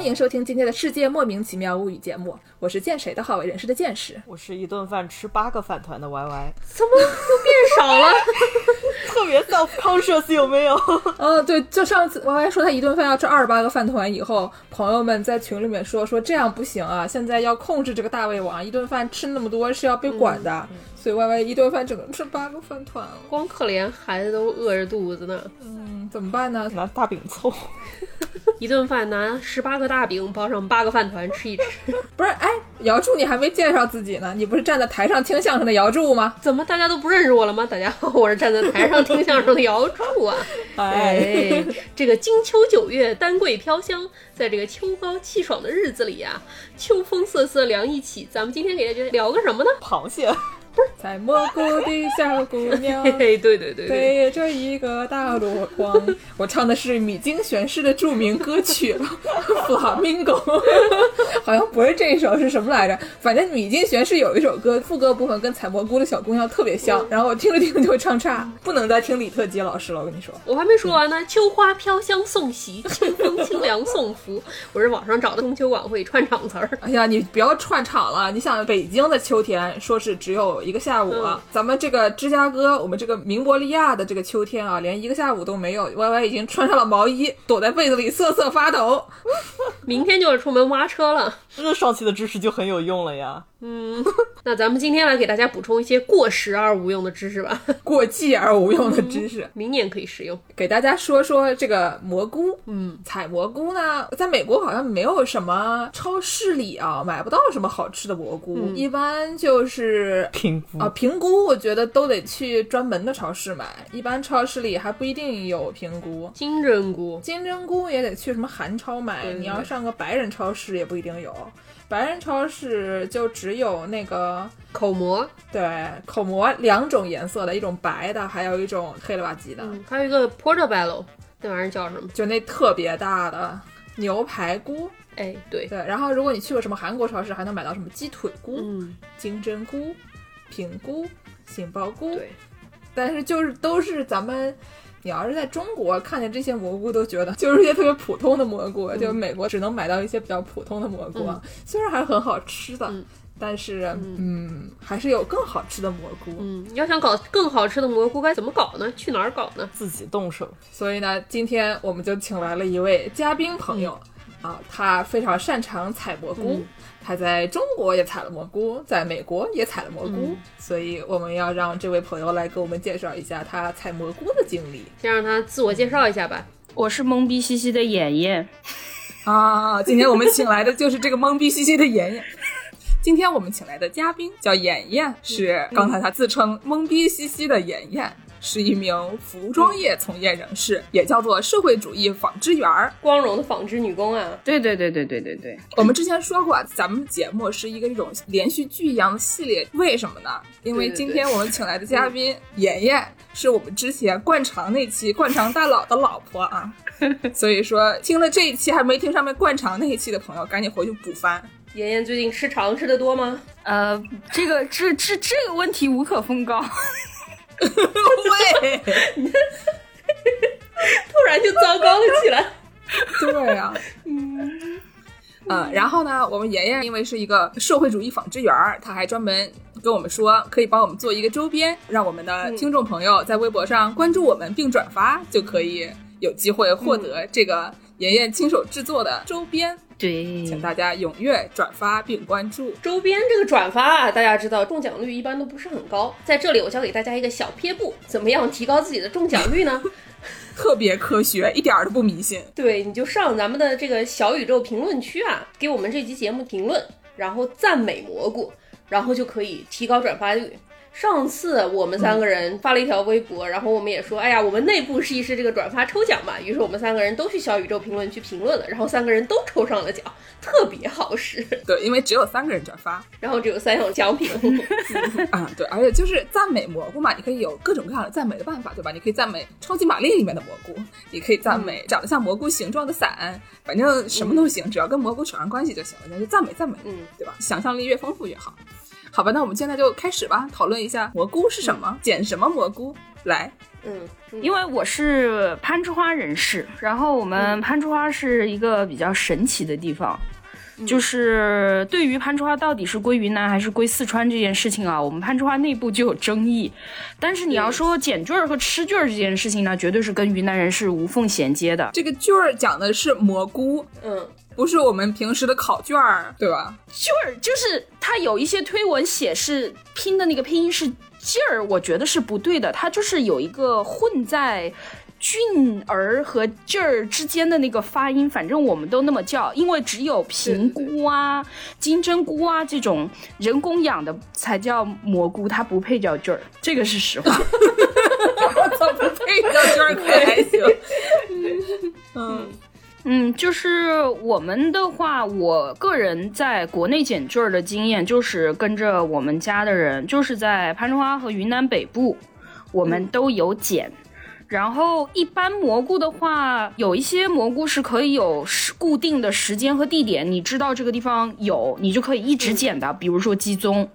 欢迎收听今天的世界莫名其妙物语节目，我是见谁的好为人师的见识。我是一顿饭吃八个饭团的 Y Y，怎么又变少了？特别 self conscious 有没有？嗯，对，就上次 Y Y 说他一顿饭要吃二十八个饭团以后，朋友们在群里面说说这样不行啊，现在要控制这个大胃王，一顿饭吃那么多是要被管的，所以 Y Y 一顿饭只能吃八个饭团了。光可怜孩子都饿着肚子呢，嗯，怎么办呢？拿大饼凑，一顿饭拿十八个大饼包上八个饭团吃一吃。不是，哎，姚柱你还没介绍自己呢，你不是站在台上听相声的姚柱吗？怎么大家都不认识我了吗？大家好，我是站在台上听相声的姚柱啊。哎，这个金秋九月，丹桂飘香，在这个秋高气爽的日子里呀、秋风瑟瑟凉意起，咱们今天给大家聊个什么呢？螃蟹，采蘑菇的小姑娘嘿。嘿，对对对对，背着一个大箩筐，我唱的是米津玄师的著名歌曲 《Flamingo》，好像不是这一首，是什么来着？反正米津玄师有一首歌，副歌部分跟采蘑菇的小姑娘特别像，然后我听着听着就会唱岔，不能再听李特基老师了，我跟你说。我还没说完呢。秋花飘香送喜，清风清凉送福。我是网上找的中秋晚会串场词儿。哎呀，你不要串场了！你想，北京的秋天说是只有一个下午，嗯咱们这个芝加哥，我们这个明伯利亚的这个秋天啊，连一个下午都没有。Y Y 已经穿上了毛衣，躲在被子里瑟瑟发抖。明天就要出门挖车了。这上期的知识就很有用了呀。嗯，那咱们今天来给大家补充一些过时而无用的知识吧，过季而无用的知识，明年可以使用。给大家说说这个蘑菇。嗯，采蘑菇呢，在美国好像没有什么超市里啊买不到什么好吃的蘑菇，嗯。一般就是平菇啊，平菇我觉得都得去专门的超市买，一般超市里还不一定有平菇。金针菇，金针菇也得去什么韩超买，对对。你要上个白人超市也不一定有。白人超市就只有那个口蘑，对口蘑两种颜色的，一种白的，还有一种黑了吧唧的，嗯，还有一个 portobello，那玩意儿叫什么？就那特别大的牛排菇。哎，对，对，然后如果你去过什么韩国超市，还能买到什么鸡腿菇、嗯，金针菇、平菇、杏鲍菇。对，但是就是都是咱们，你要是在中国看见这些蘑菇，都觉得就是一些特别普通的蘑菇，就美国只能买到一些比较普通的蘑菇，啊，虽然还是很好吃的，嗯但是嗯还是有更好吃的蘑菇。嗯，你要想搞更好吃的蘑菇，该怎么搞呢？去哪儿搞呢？自己动手，所以呢，今天我们就请来了一位嘉宾朋友。啊，他非常擅长采蘑菇，嗯他在中国也采了蘑菇，在美国也采了蘑菇，嗯所以我们要让这位朋友来给我们介绍一下他采蘑菇的经历。先让他自我介绍一下吧。我是懵逼兮兮的妍妍，啊，今天我们请来的就是这个懵逼兮兮的妍妍。今天我们请来的嘉宾叫妍妍，是刚才他自称懵逼兮兮的妍妍，是一名服装业从业人士，也叫做社会主义纺织员儿。光荣的纺织女工啊，对对对对对对对，我们之前说过，咱们节目是一个这种连续剧一样的系列，为什么呢？因为今天我们请来的嘉宾妍妍是我们之前灌肠那期灌肠大佬的老婆啊，所以说听了这一期还没听上面灌肠那一期的朋友，赶紧回去补番。妍妍最近吃肠吃的多吗？呃，这个这这这个问题无可奉告。对，突然就糟糕了起来。对啊，嗯。呃，然后呢，我们妍妍因为是一个社会主义纺织员儿，她还专门跟我们说，可以帮我们做一个周边，让我们的听众朋友在微博上关注我们并转发，就可以有机会获得这个妍妍亲手制作的周边。对，请大家踊跃转发并关注。周边这个转发啊，大家知道中奖率一般都不是很高。在这里，我教给大家一个小撇步，怎么样提高自己的中奖率呢？特别科学，一点儿都不迷信。对，你就上咱们的这个小宇宙评论区啊，给我们这期节目评论，然后赞美蘑菇，然后就可以提高转发率。上次我们三个人发了一条微博，然后我们也说，哎呀，我们内部试一试这个转发抽奖吧。于是我们三个人都去小宇宙评论区评论了，然后三个人都抽上了奖，特别好使。对，因为只有三个人转发然后只有三种奖品，啊，对，而且就是赞美蘑菇嘛，你可以有各种各样的赞美的办法，对吧？你可以赞美超级玛丽里面的蘑菇，你可以赞美长得像蘑菇形状的伞，反正什么都行，只要跟蘑菇扯上关系就行了，那就赞美赞美，嗯，对吧？想象力越丰富越好。好吧，那我们现在就开始吧，讨论一下蘑菇是什么，捡什么蘑菇。来，嗯，嗯因为我是攀枝花人士，然后我们攀枝花是一个比较神奇的地方。就是对于攀枝花到底是归云南还是归四川这件事情啊，我们攀枝花内部就有争议。但是你要说捡菌儿和吃菌儿这件事情呢，绝对是跟云南人是无缝衔接的。这个菌儿讲的是蘑菇，嗯，不是我们平时的考卷儿，对吧？菌儿就是它有一些推文写是拼的那个拼音是劲儿，我觉得是不对的，它就是有一个混在。菌儿和劲儿之间的那个发音，反正我们都那么叫，因为只有平菇啊、金针菇啊这种人工养的才叫蘑菇，它不配叫菌儿，这个是实话。我操，不配叫菌儿可还行。嗯，嗯，就是我们的话，我个人在国内捡菌儿的经验，就是跟着我们家的人，就是在攀枝花和云南北部，我们都有捡。然后一般蘑菇的话，有一些蘑菇是可以有时固定的时间和地点，你知道这个地方有，你就可以一直捡的，比如说鸡枞。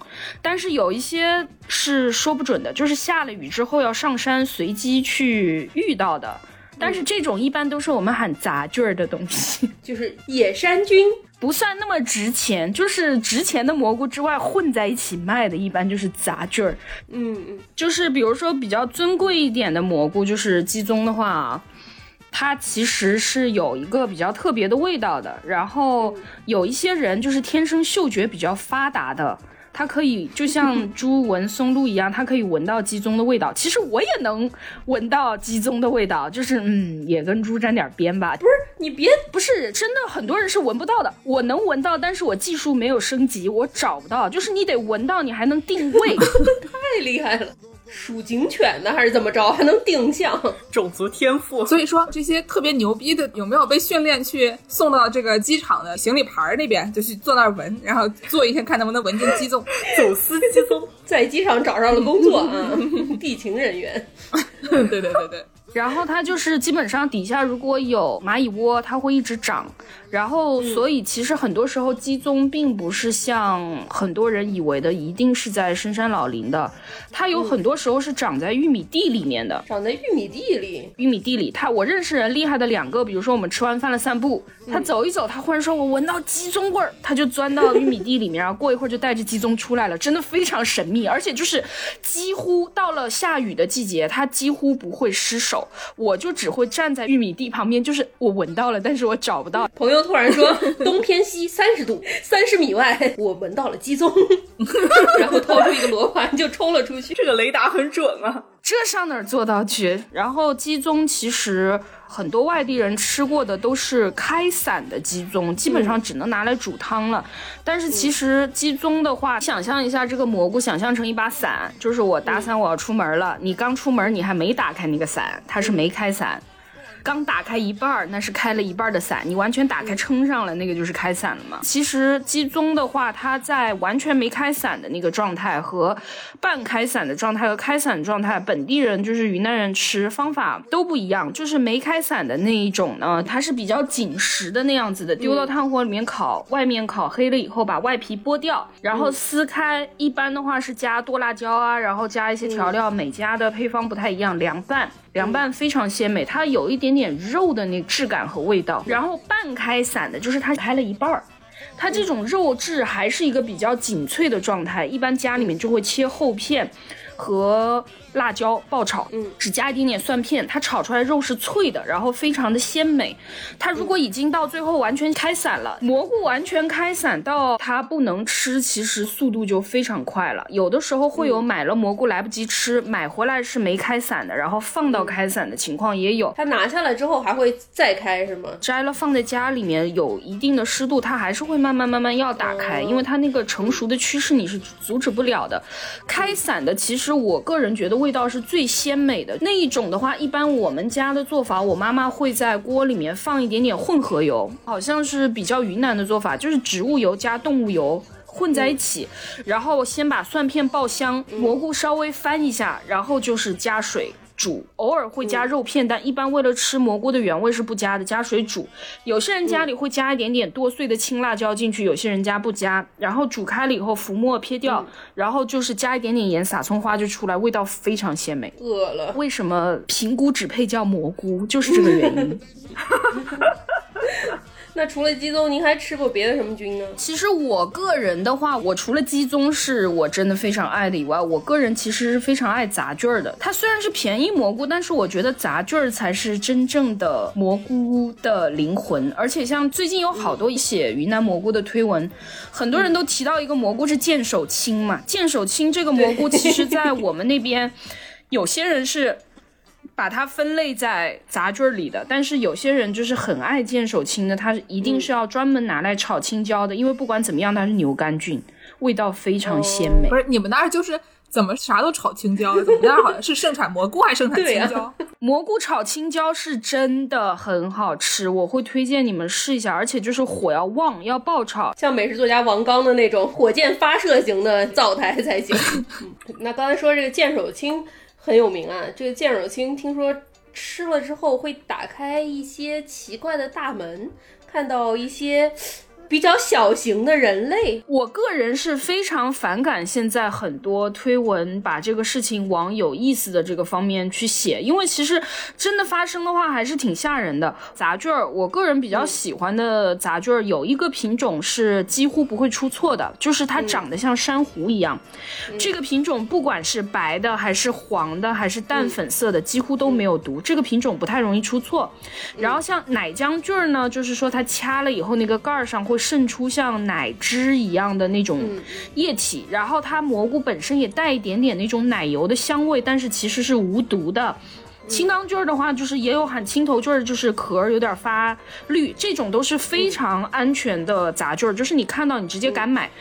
但是有一些是说不准的，就是下了雨之后要上山随机去遇到的。但是这种一般都是我们喊杂菌儿的东西，就是野山菌，不算那么值钱。就是值钱的蘑菇之外混在一起卖的，一般就是杂菌儿。嗯嗯，就是比如说比较尊贵一点的蘑菇，就是鸡枞的话啊，它其实是有一个比较特别的味道的。然后有一些人就是天生嗅觉比较发达的。它可以就像猪闻松露一样，它可以闻到鸡枞的味道。其实我也能闻到鸡枞的味道，就是嗯，也跟猪沾点边吧。不是你别不是真的，很多人是闻不到的。我能闻到，但是我技术没有升级，我找不到。就是你得闻到，你还能定位。太厉害了，属警犬的还是怎么着，还能定向？种族天赋，所以说这些特别牛逼的，有没有被训练去送到这个机场的行李牌儿那边，就去坐那儿闻，然后坐一天看能不能闻见鸡枞？走私鸡枞。在机场找上了工作啊，地勤人员。对对对对，然后它就是基本上底下如果有蚂蚁窝，它会一直长。然后所以其实很多时候鸡枞并不是像很多人以为的，一定是在深山老林的，它有很多时候是长在玉米地里面的。长在玉米地里，玉米地里，它我认识人厉害的两个，比如说我们吃完饭了散步，他走一走，他忽然说我闻到鸡枞味儿，他就钻到玉米地里面，然后过一会儿就带着鸡枞出来了，真的非常神秘，而且就是几乎到了下雨的季节，它几乎不会失手，我就只会站在玉米地旁边，就是我闻到了，但是我找不到。朋友突然说东偏西三十度，三十米外我闻到了鸡枞，然后掏出一个罗盘就冲了出去。这个雷达很准啊！这上哪儿做到去？然后鸡枞其实很多外地人吃过的都是开伞的鸡枞，基本上只能拿来煮汤了。但是其实鸡枞的话，想象一下这个蘑菇，想象成一把伞，就是我打伞我要出门了，你刚出门你还没打开那个伞，它是没开伞。刚打开一半儿，那是开了一半儿的伞，你完全打开撑上了，那个就是开伞了嘛。其实鸡枞的话，它在完全没开伞的那个状态和半开伞的状态和开伞状态，本地人就是云南人吃方法都不一样。就是没开伞的那一种呢，它是比较紧实的那样子的，丢到炭火里面烤，外面烤黑了以后把外皮剥掉，然后撕开。一般的话是加剁辣椒啊，然后加一些调料，每家的配方不太一样，凉拌。凉拌非常鲜美，它有一点点肉的那质感和味道。然后半开伞的，就是它开了一半儿，它这种肉质还是一个比较紧脆的状态。一般家里面就会切厚片和辣椒爆炒，嗯，只加一点点蒜片，它炒出来肉是脆的，然后非常的鲜美。它如果已经到最后完全开散了，蘑菇完全开散到它不能吃，其实速度就非常快了。有的时候会有买了蘑菇来不及吃，买回来是没开散的，然后放到开散的情况也有。它拿下来之后还会再开是吗？摘了放在家里面有一定的湿度，它还是会慢慢慢慢要打开，因为它那个成熟的趋势你是阻止不了的。开散的其实我个人觉得味道是最鲜美的那一种的话，一般我们家的做法，我妈妈会在锅里面放一点点混合油，好像是比较云南的做法，就是植物油加动物油。混在一起，然后先把蒜片爆香，蘑菇稍微翻一下，然后就是加水。煮，偶尔会加肉片，但一般为了吃蘑菇的原味是不加的，加水煮。有些人家里会加一点点剁碎的青辣椒进去，有些人家不加。然后煮开了以后，浮沫撇掉，然后就是加一点点盐，撒葱花就出来，味道非常鲜美。饿了。为什么平菇只配叫蘑菇？就是这个原因。那除了鸡枞，您还吃过别的什么菌呢？其实我个人的话，我除了鸡枞是我真的非常爱的以外，我个人其实是非常爱杂菌儿的。它虽然是便宜蘑菇，但是我觉得杂菌儿才是真正的蘑菇的灵魂。而且像最近有好多写云南蘑菇的推文，很多人都提到一个蘑菇是剑手青嘛。剑手青这个蘑菇，其实在我们那边，有些人是。把它分类在杂菌里的，但是有些人就是很爱见手青的，它一定是要专门拿来炒青椒的，因为不管怎么样，它是牛肝菌，味道非常鲜美。不是你们那儿就是怎么啥都炒青椒？怎么那儿好像是盛产蘑菇还是盛产青椒？蘑菇炒青椒是真的很好吃，我会推荐你们试一下，而且就是火要旺，要爆炒，像美食作家王刚的那种火箭发射型的灶台才行。那刚才说这个见手青。很有名啊，这个剑手青听说吃了之后会打开一些奇怪的大门，看到一些。比较小型的人类，我个人是非常反感现在很多推文把这个事情往有意思的这个方面去写，因为其实真的发生的话还是挺吓人的。杂菌儿，我个人比较喜欢的杂菌儿有一个品种是几乎不会出错的，就是它长得像珊瑚一样。这个品种不管是白的还是黄的还是淡粉色的，几乎都没有毒。这个品种不太容易出错。然后像奶浆菌儿呢，就是说它掐了以后那个盖儿上会。会渗出像奶汁一样的那种液体，然后它蘑菇本身也带一点点那种奶油的香味，但是其实是无毒的。青钢菌儿的话，就是也有喊青头菌儿，就是壳有点发绿，这种都是非常安全的杂菌儿，就是你看到你直接敢买。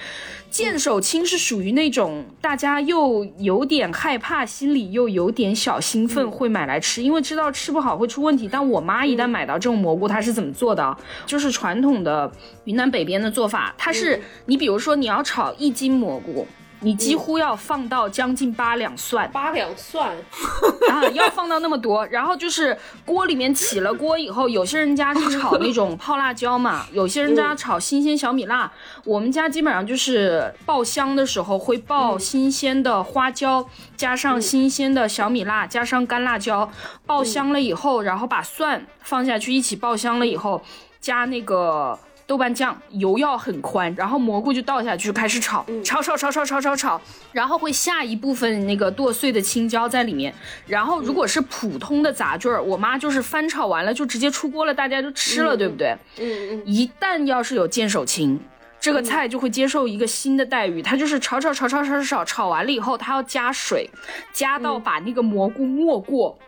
剑手青是属于那种大家又有点害怕，心里又有点小兴奋，会买来吃，因为知道吃不好会出问题。但我妈一旦买到这种蘑菇，她是怎么做的？就是传统的云南北边的做法，它是你比如说你要炒一斤蘑菇。你几乎要放到将近八两蒜，八两蒜 啊，要放到那么多。然后就是锅里面起了锅以后，有些人家是炒那种泡辣椒嘛，有些人家炒新鲜小米辣。我们家基本上就是爆香的时候会爆新鲜的花椒，加上新鲜的小米辣，加上干辣椒，爆香了以后，然后把蒜放下去一起爆香了以后，加那个。豆瓣酱油要很宽，然后蘑菇就倒下去开始炒，炒炒炒炒炒炒炒，然后会下一部分那个剁碎的青椒在里面。然后如果是普通的杂菌儿，我妈就是翻炒完了就直接出锅了，大家就吃了，对不对？嗯嗯。一旦要是有见手青，这个菜就会接受一个新的待遇，它就是炒炒炒炒炒炒炒完了以后，它要加水，加到把那个蘑菇没过，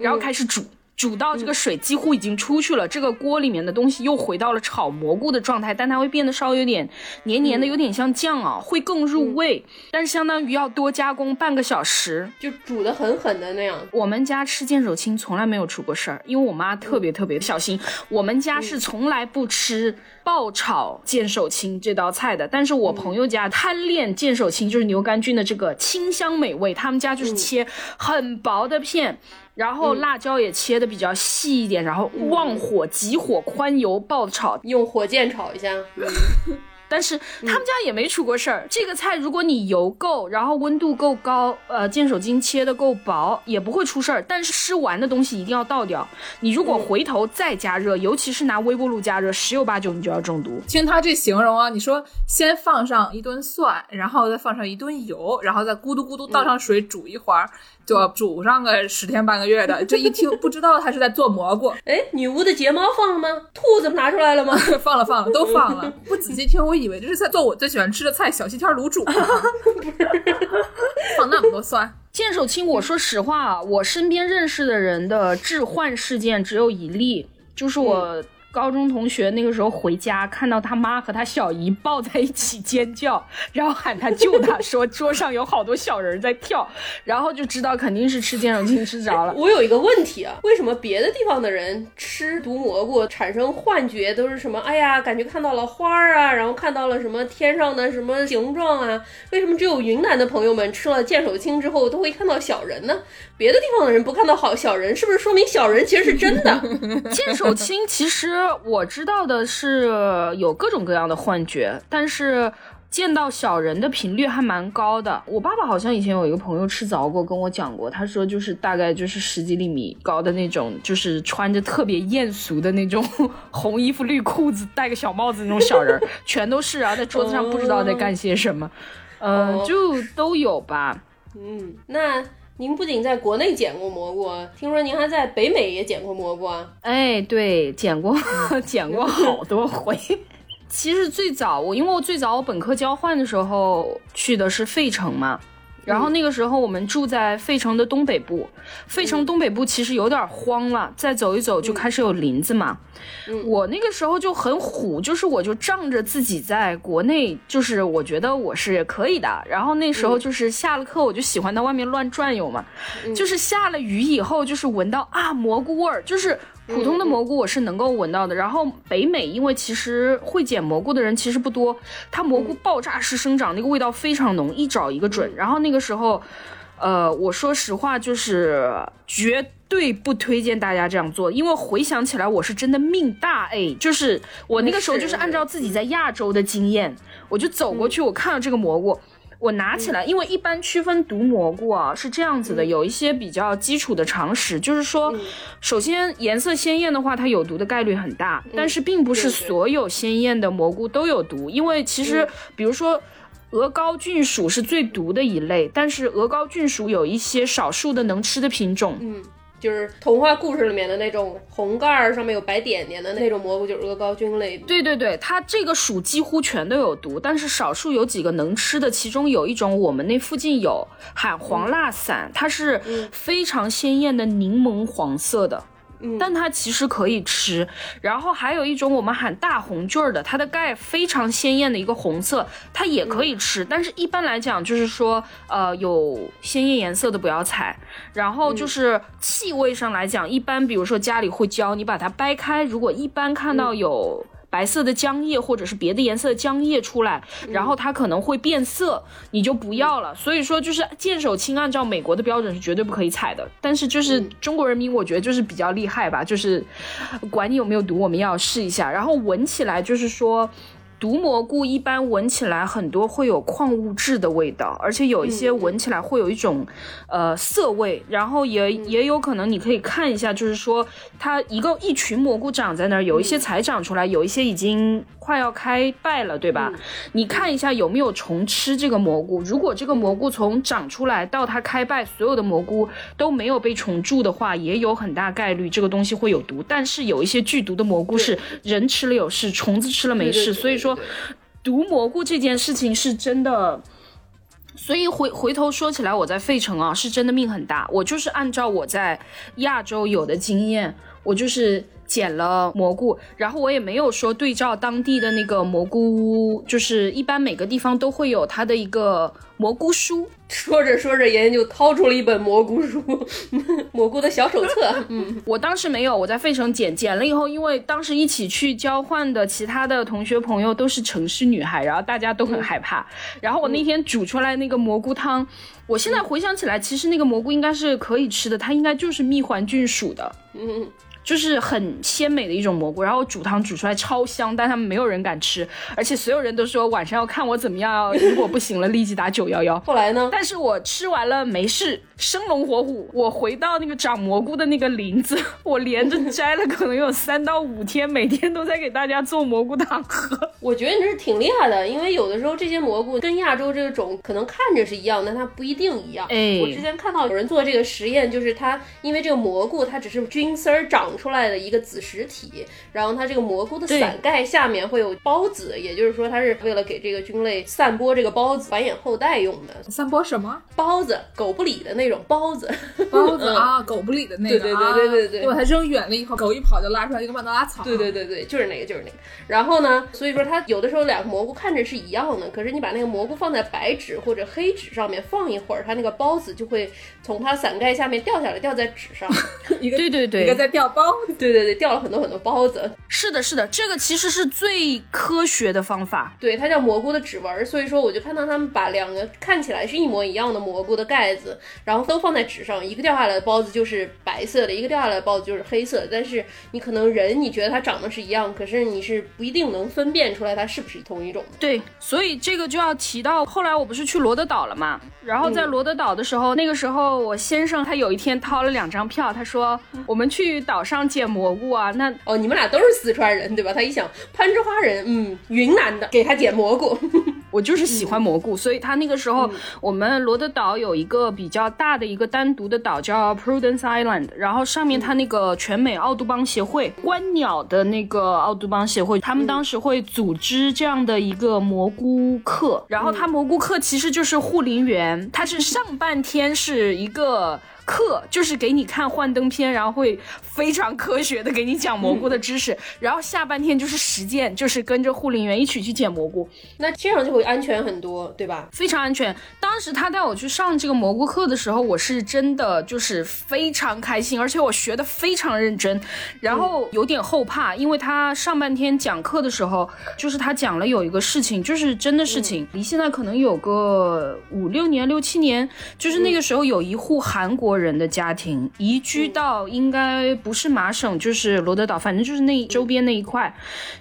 然后开始煮。煮到这个水几乎已经出去了，这个锅里面的东西又回到了炒蘑菇的状态，但它会变得稍微有点黏黏的，有点像酱啊，会更入味。但是相当于要多加工半个小时，就煮的很狠的那样。我们家吃剑手青从来没有出过事儿，因为我妈特别特别小心。我们家是从来不吃爆炒剑手青这道菜的。但是我朋友家贪恋剑手青，就是牛肝菌的这个清香美味，他们家就是切很薄的片。然后辣椒也切的比较细一点，然后旺火、急火、宽油爆炒，用火箭炒一下。但是他们家也没出过事儿。这个菜如果你油够，然后温度够高，呃，剑手筋切的够薄，也不会出事儿。但是吃完的东西一定要倒掉。你如果回头再加热，尤其是拿微波炉加热，十有八九你就要中毒。听他这形容啊，你说先放上一吨蒜，然后再放上一吨油，然后再咕嘟咕嘟倒上水煮一会儿。就要煮上个十天半个月的，这一听不知道他是在做蘑菇。哎，女巫的睫毛放了吗？兔子拿出来了吗？放了，放了，都放了。不仔细听，我以为这是在做我最喜欢吃的菜——小西天卤煮。放那么多蒜，剑手青。我说实话啊，我身边认识的人的致幻事件只有一例，就是我。高中同学那个时候回家，看到他妈和他小姨抱在一起尖叫，然后喊他救他，说桌上有好多小人在跳，然后就知道肯定是吃剑手青吃着了。我有一个问题啊，为什么别的地方的人吃毒蘑菇产生幻觉都是什么？哎呀，感觉看到了花儿啊，然后看到了什么天上的什么形状啊？为什么只有云南的朋友们吃了剑手青之后都会看到小人呢？别的地方的人不看到好小人，是不是说明小人其实是真的？剑手青其实我知道的是有各种各样的幻觉，但是见到小人的频率还蛮高的。我爸爸好像以前有一个朋友吃着过，跟我讲过，他说就是大概就是十几厘米高的那种，就是穿着特别艳俗的那种红衣服、绿裤子、戴个小帽子那种小人，全都是啊，在桌子上不知道在干些什么，嗯，就都有吧。嗯，那。您不仅在国内捡过蘑菇，听说您还在北美也捡过蘑菇啊？哎，对，捡过，捡过好多回。其实最早我，因为我最早我本科交换的时候去的是费城嘛。然后那个时候我们住在费城的东北部，费城东北部其实有点荒了，再走一走就开始有林子嘛。我那个时候就很虎，就是我就仗着自己在国内，就是我觉得我是可以的。然后那时候就是下了课我就喜欢到外面乱转悠嘛，就是下了雨以后就是闻到啊蘑菇味儿，就是。普通的蘑菇我是能够闻到的，然后北美因为其实会捡蘑菇的人其实不多，它蘑菇爆炸式生长，那个味道非常浓，一找一个准。然后那个时候，呃，我说实话就是绝对不推荐大家这样做，因为回想起来我是真的命大哎，就是我那个时候就是按照自己在亚洲的经验，我就走过去，我看到这个蘑菇。我拿起来，因为一般区分毒蘑菇啊是这样子的，有一些比较基础的常识，就是说，首先颜色鲜艳的话，它有毒的概率很大，但是并不是所有鲜艳的蘑菇都有毒，因为其实，比如说，鹅膏菌属是最毒的一类，但是鹅膏菌属有一些少数的能吃的品种。嗯。就是童话故事里面的那种红盖儿上面有白点点的那种蘑菇，就是鹅膏菌类。对对对，它这个属几乎全都有毒，但是少数有几个能吃的，其中有一种我们那附近有，喊黄蜡伞，它是非常鲜艳的柠檬黄色的。但它其实可以吃，然后还有一种我们喊大红菌儿的，它的盖非常鲜艳的一个红色，它也可以吃。但是一般来讲，就是说，呃，有鲜艳颜色的不要采。然后就是气味上来讲，一般比如说家里会教你把它掰开，如果一般看到有。白色的浆液或者是别的颜色的浆液出来，然后它可能会变色，你就不要了。所以说，就是剑手青按照美国的标准是绝对不可以采的。但是就是中国人民，我觉得就是比较厉害吧，就是管你有没有毒，我们要试一下。然后闻起来就是说。毒蘑菇一般闻起来很多会有矿物质的味道，而且有一些闻起来会有一种，呃涩味。然后也也有可能你可以看一下，就是说它一个一群蘑菇长在那儿，有一些才长出来，有一些已经快要开败了，对吧？你看一下有没有虫吃这个蘑菇。如果这个蘑菇从长出来到它开败，所有的蘑菇都没有被虫蛀的话，也有很大概率这个东西会有毒。但是有一些剧毒的蘑菇是人吃了有事，虫子吃了没事，所以说。毒蘑菇这件事情是真的，所以回回头说起来，我在费城啊，是真的命很大。我就是按照我在亚洲有的经验，我就是捡了蘑菇，然后我也没有说对照当地的那个蘑菇屋，就是一般每个地方都会有它的一个。蘑菇书，说着说着，妍妍就掏出了一本蘑菇书，蘑菇的小手册。嗯，我当时没有，我在费城捡捡了以后，因为当时一起去交换的其他的同学朋友都是城市女孩，然后大家都很害怕。然后我那天煮出来那个蘑菇汤，我现在回想起来，其实那个蘑菇应该是可以吃的，它应该就是蜜环菌属的。嗯。就是很鲜美的一种蘑菇，然后煮汤煮出来超香，但他们没有人敢吃，而且所有人都说晚上要看我怎么样，如果不行了立即打九幺幺。后来呢？但是我吃完了没事，生龙活虎。我回到那个长蘑菇的那个林子，我连着摘了可能有三到五天，每天都在给大家做蘑菇汤喝。我觉得你这是挺厉害的，因为有的时候这些蘑菇跟亚洲这个种可能看着是一样，但它不一定一样。哎，我之前看到有人做这个实验，就是它因为这个蘑菇它只是菌丝儿长。长出来的一个子实体，然后它这个蘑菇的伞盖下面会有孢子，也就是说它是为了给这个菌类散播这个孢子繁衍后代用的。散播什么孢子，狗不理的那种孢子。孢子 啊？狗不理的那个，对对对对对对啊把它扔远了以后，狗一跑就拉出来一个曼德拉草。对对对对，就是那个，就是那个。然后呢，所以说它有的时候两个蘑菇看着是一样的，可是你把那个蘑菇放在白纸或者黑纸上面放一会儿，它那个孢子就会从它伞盖下面掉下来，掉在纸上。一个对对对一个在掉包子。对对对，掉了很多很多包子。是的，是的，这个其实是最科学的方法。对，它叫蘑菇的指纹。所以说，我就看到他们把两个看起来是一模一样的蘑菇的盖子，然后都放在纸上，一个掉下来的包子就是白色的，一个掉下来的包子就是黑色的。但是你可能人你觉得它长得是一样，可是你是不一定能分辨出来它是不是同一种的。对，所以这个就要提到，后来我不是去罗德岛了嘛？然后在罗德岛的时候，那个时候我先生他有一天掏了两张票，他说我们去岛上捡蘑菇啊。那哦，你们俩都是四川人对吧？他一想攀枝花人，嗯，云南的，给他捡蘑菇。我就是喜欢蘑菇，所以他那个时候我们罗德岛有一个比较大的一个单独的岛叫 Prudence Island，然后上面它那个全美奥杜邦协会观鸟的那个奥杜邦协会，他们当时会组织这样的一个蘑菇课，然后它蘑菇课其实就是护林员，它是上半天是一个。课就是给你看幻灯片，然后会非常科学的给你讲蘑菇的知识，然后下半天就是实践，就是跟着护林员一起去捡蘑菇。那这样就会安全很多，对吧？非常安全。当时他带我去上这个蘑菇课的时候，我是真的就是非常开心，而且我学的非常认真，然后有点后怕，因为他上半天讲课的时候，就是他讲了有一个事情，就是真的事情，离现在可能有个五六年、六七年，就是那个时候有一户韩国人的家庭移居到应该不是麻省，就是罗德岛，反正就是那周边那一块，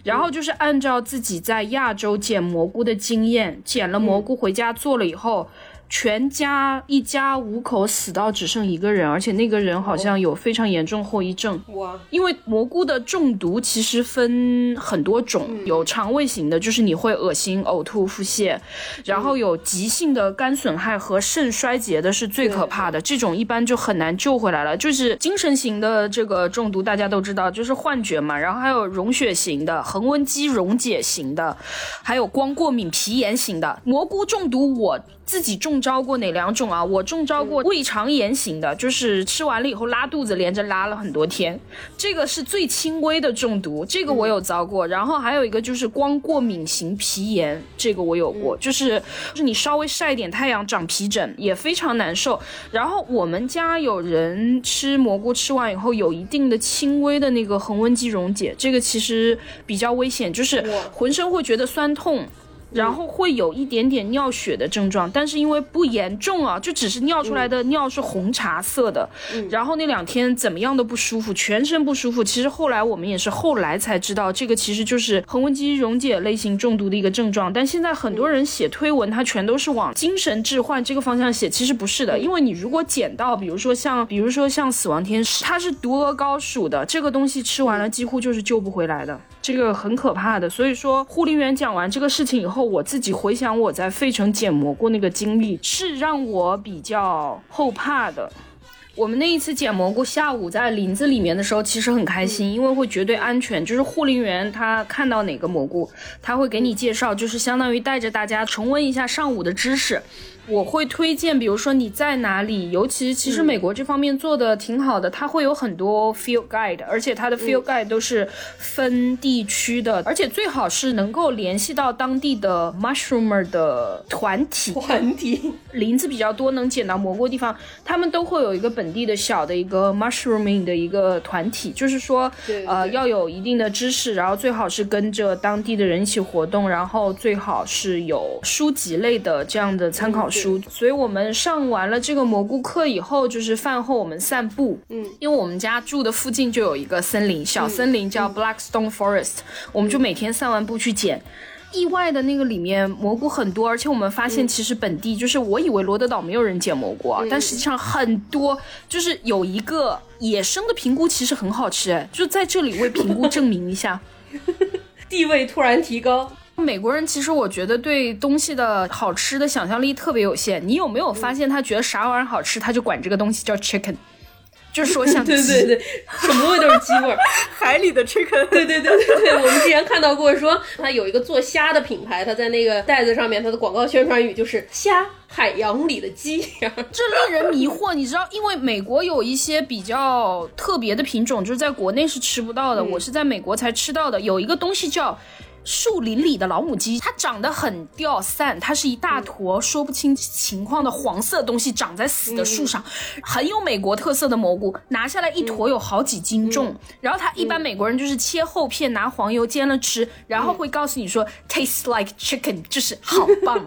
然后就是按照自己在亚洲捡蘑菇的经验，捡了蘑菇回家做了以后。全家一家五口死到只剩一个人，而且那个人好像有非常严重后遗症。哇，因为蘑菇的中毒其实分很多种，有肠胃型的，就是你会恶心、呕吐、腹泻；然后有急性的肝损害和肾衰竭的是最可怕的，这种一般就很难救回来了。就是精神型的这个中毒，大家都知道，就是幻觉嘛。然后还有溶血型的、恒温肌溶解型的，还有光过敏、皮炎型的。蘑菇中毒，我。自己中招过哪两种啊？我中招过胃肠炎型的，就是吃完了以后拉肚子，连着拉了很多天，这个是最轻微的中毒，这个我有遭过。然后还有一个就是光过敏型皮炎，这个我有过，就是就是你稍微晒一点太阳长皮疹，也非常难受。然后我们家有人吃蘑菇吃完以后有一定的轻微的那个恒温肌溶解，这个其实比较危险，就是浑身会觉得酸痛。然后会有一点点尿血的症状，但是因为不严重啊，就只是尿出来的尿是红茶色的。然后那两天怎么样都不舒服，全身不舒服。其实后来我们也是后来才知道，这个其实就是恒温肌溶解类型中毒的一个症状。但现在很多人写推文，他全都是往精神置换这个方向写，其实不是的。因为你如果捡到，比如说像，比如说像死亡天使，它是毒鹅膏属的，这个东西吃完了几乎就是救不回来的，这个很可怕的。所以说护林员讲完这个事情以后。我自己回想我在费城捡蘑菇那个经历，是让我比较后怕的。我们那一次捡蘑菇，下午在林子里面的时候，其实很开心，因为会绝对安全。就是护林员他看到哪个蘑菇，他会给你介绍，就是相当于带着大家重温一下上午的知识。我会推荐，比如说你在哪里，尤其其实美国这方面做的挺好的，它会有很多 field guide，而且它的 field guide 都是分地区的，而且最好是能够联系到当地的 mushroomer 的团体。团体林子比较多能捡到蘑菇的地方，他们都会有一个本地的小的一个 mushrooming 的一个团体，就是说，呃，要有一定的知识，然后最好是跟着当地的人一起活动，然后最好是有书籍类的这样的参考。书，所以我们上完了这个蘑菇课以后，就是饭后我们散步。嗯，因为我们家住的附近就有一个森林，小森林叫 Blackstone Forest，我们就每天散完步去捡。意外的那个里面蘑菇很多，而且我们发现其实本地就是我以为罗德岛没有人捡蘑菇，但实际上很多。就是有一个野生的平菇其实很好吃，哎，就在这里为平菇证明一下，地位突然提高。美国人其实我觉得对东西的好吃的想象力特别有限。你有没有发现他觉得啥玩意儿好吃，他就管这个东西叫 chicken？就是说像对 对对，什么味都是鸡味儿。海里的 chicken，对对对对对，我们之前看到过说，他有一个做虾的品牌，他在那个袋子上面，他的广告宣传语就是虾。海洋里的鸡，这令人迷惑。你知道，因为美国有一些比较特别的品种，就是在国内是吃不到的，我是在美国才吃到的。有一个东西叫。树林里的老母鸡，它长得很掉散，它是一大坨说不清情况的黄色东西长在死的树上，很有美国特色的蘑菇，拿下来一坨有好几斤重。然后它一般美国人就是切厚片，拿黄油煎了吃，然后会告诉你说 tastes like chicken，就是好棒，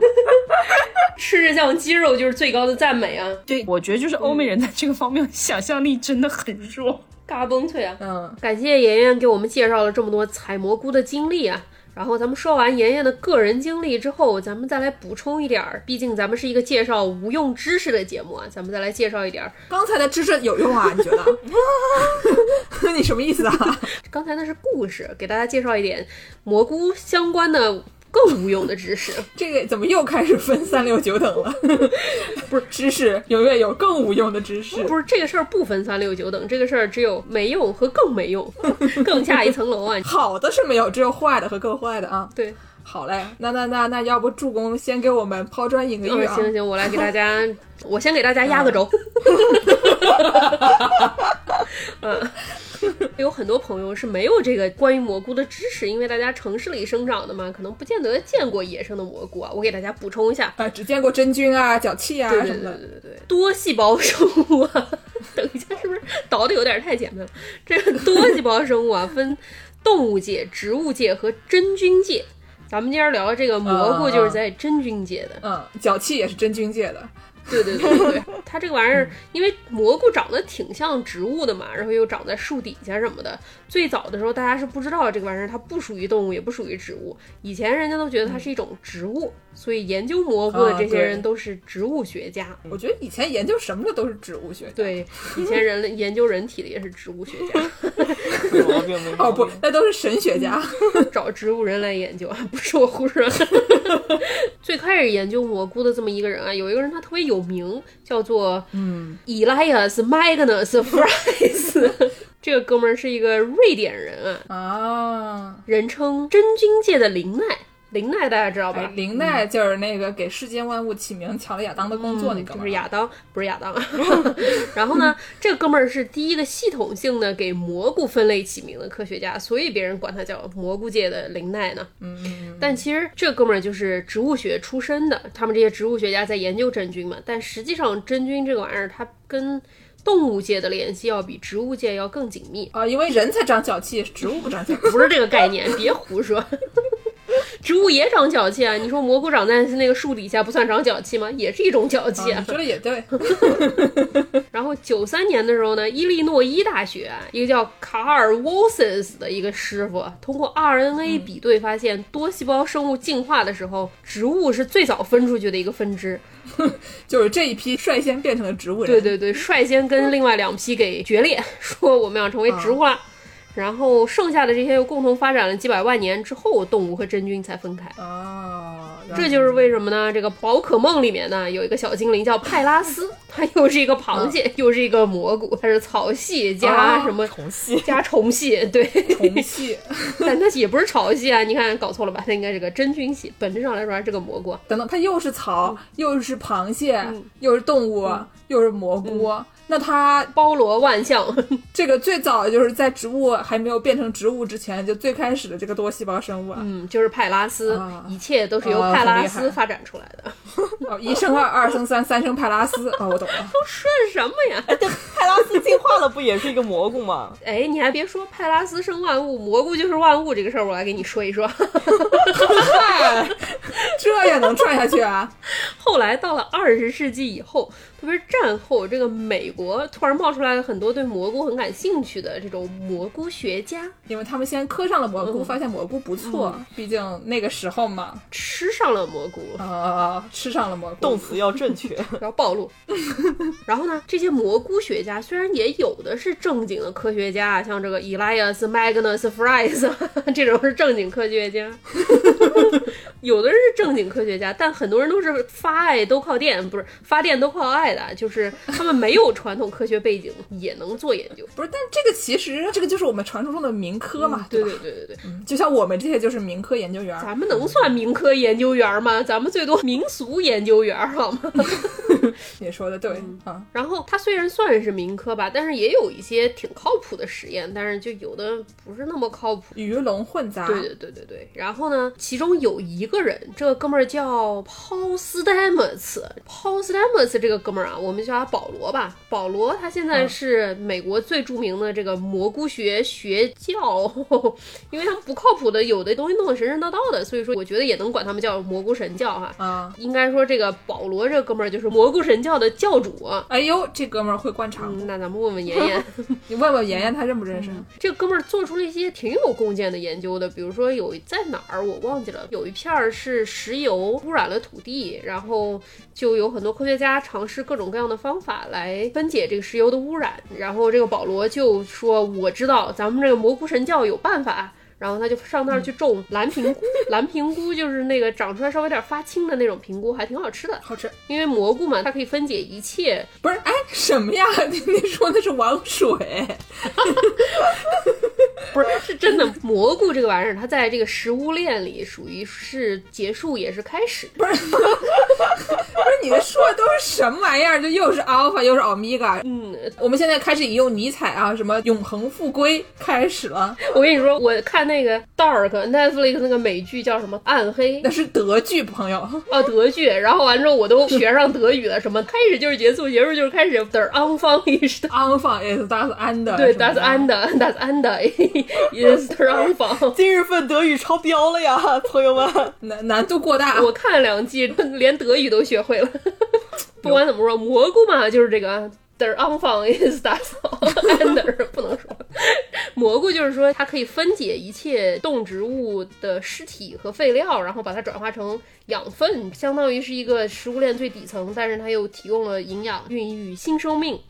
吃着像鸡肉就是最高的赞美啊！对，我觉得就是欧美人在这个方面想象力真的很弱，嘎嘣脆啊！嗯，感谢妍妍给我们介绍了这么多采蘑菇的经历啊！然后咱们说完妍妍的个人经历之后，咱们再来补充一点儿。毕竟咱们是一个介绍无用知识的节目啊，咱们再来介绍一点儿。刚才的知识有用啊？你觉得？你什么意思啊？刚才那是故事，给大家介绍一点蘑菇相关的。更无用的知识，这个怎么又开始分三六九等了？不是知识永远有更无用的知识，不是这个事儿不分三六九等，这个事儿只有没用和更没用，更下一层楼啊！好的是没有，只有坏的和更坏的啊。对，好嘞，那那那那要不助攻先给我们抛砖引玉啊？行行，我来给大家，我先给大家压个轴。嗯。有很多朋友是没有这个关于蘑菇的知识，因为大家城市里生长的嘛，可能不见得见过野生的蘑菇啊。我给大家补充一下啊，只见过真菌啊、脚气啊什么的。对对对对，多细胞生物啊，等一下是不是倒的有点太简单了？这个多细胞生物啊，分动物界、植物界和真菌界。咱们今儿聊的这个蘑菇就是在真菌界的，嗯，脚气也是真菌界的。对对对对，它这个玩意儿，因为蘑菇长得挺像植物的嘛，然后又长在树底下什么的。最早的时候，大家是不知道这个玩意儿，它不属于动物，也不属于植物。以前人家都觉得它是一种植物，所以研究蘑菇的这些人都是植物学家。我觉得以前研究什么的都是植物学家。对，以前人类研究人体的也是植物学家。哦不，那都是神学家，找植物人来研究，不是我胡说。最开始研究蘑菇的这么一个人啊，有一个人他特别有名，叫做嗯，Elias Magnus Fries。这个哥们儿是一个瑞典人啊，啊，人称真菌界的林奈。林奈大家知道吧？林奈就是那个给世间万物起名，抢了亚当的工作那个。就是亚当，不是亚当。然后呢，这个哥们儿是第一个系统性的给蘑菇分类起名的科学家，所以别人管他叫蘑菇界的林奈呢。嗯。但其实这哥们儿就是植物学出身的，他们这些植物学家在研究真菌嘛。但实际上，真菌这个玩意儿，它跟动物界的联系要比植物界要更紧密啊，因为人才长脚气，植物不长脚气，不是这个概念，别胡说。植物也长脚气啊！你说蘑菇长在那个树底下不算长脚气吗？也是一种脚气啊。说的也对。然后九三年的时候呢，伊利诺伊大学一个叫卡尔沃森斯的一个师傅，通过 RNA 比对发现，多细胞生物进化的时候，植物是最早分出去的一个分支，就是这一批率先变成了植物人。对对对，率先跟另外两批给决裂，说我们要成为植物了。然后剩下的这些又共同发展了几百万年之后，动物和真菌才分开。啊，这就是为什么呢？这个宝可梦里面呢，有一个小精灵叫派拉斯，它又是一个螃蟹，又是一个蘑菇，它是草系加什么虫系加虫系，对，虫系，但它也不是草系啊！你看搞错了吧？它应该是个真菌系，本质上来说还是个蘑菇。等等，它又是草，又是螃蟹，又是动物，又是蘑菇。那它包罗万象，这个最早就是在植物还没有变成植物之前，就最开始的这个多细胞生物啊，嗯，就是派拉斯，一切都是由派拉斯发展出来的。哦，一生二，二生三，三生派拉斯。哦，我懂了。都顺什么呀？派拉斯进化了不也是一个蘑菇吗？哎，你还别说，派拉斯生万物，蘑菇就是万物这个事儿，我来给你说一说。这也能串下去啊？后来到了二十世纪以后。特别是战后，这个美国突然冒出来了很多对蘑菇很感兴趣的这种蘑菇学家，因为他们先磕上了蘑菇，发现蘑菇不错，毕竟那个时候嘛，吃上了蘑菇。啊，吃上了蘑菇，动词要正确，要暴露。然后呢，这些蘑菇学家虽然也有的是正经的科学家，像这个 Elias Magnus Fries 这种是正经科学家，有的人是正经科学家，但很多人都是发爱都靠电，不是发电都靠爱的，就是他们没有传统科学背景也能做研究。不是，但这个其实这个就是我们传说中的民科嘛，对对？对对对对，就像我们这些就是民科研究员，咱们能算民科研究员吗？咱们最多民俗研究员好吗？你说的对啊，然后它虽然算是民科吧，但是也有一些挺靠谱的实验，但是就有的不是那么靠谱。鱼龙混杂，对对对对对。然后呢，其中有一个人，这个哥们儿叫 Paul Stamets。Paul Stamets 这个哥们儿啊，我们叫他保罗吧。保罗他现在是美国最著名的这个蘑菇学学教，因为他们不靠谱的，有的东西弄得神神叨叨的，所以说我觉得也能管他们叫蘑菇神教哈。啊。应该说这个保罗这哥们儿就是蘑菇神教的教主啊。哎呦，这哥们儿会灌肠，嗯，那咱们问问妍妍。你问问妍妍，他认不认识？这个哥们儿做出了一些挺有贡献的研究的，比如说有在哪儿我忘记了，有一片儿是石油污染了土地，然后就有很多科学家尝试各种各样的方法来分解这个石油的污染，然后这个保罗就说我知道咱们这个蘑菇神教有办法。然后他就上那儿去种 蓝平菇，蓝平菇就是那个长出来稍微有点发青的那种平菇，还挺好吃的。好吃，因为蘑菇嘛，它可以分解一切不是？哎，什么呀？你你说那是王水？不是，是真的蘑菇这个玩意儿，它在这个食物链里属于是结束也是开始。不是，不是，你说的都是什么玩意儿？就又是 alpha 又是 omega。嗯，我们现在开始引用尼采啊，什么永恒复归开始了。我跟你说，我看那个 Dark Netflix 那个美剧叫什么《暗黑》，那是德剧，朋友。啊，德剧。然后完之后，我都学上德语了，什么开始就是结束，结束就是开始。Anfang Anfang ist das Ende。对，das Ende，das Ende ist der Anfang。今日份德语超标了呀，朋友们！难难度过大。我看了两季，连德语都学会了。不管怎么说，蘑菇嘛，就是这个。the anfang is that and 不能说。蘑菇就是说，它可以分解一切动植物的尸体和废料，然后把它转化成养分，相当于是一个食物链最底层，但是它又提供了营养，孕育新生命。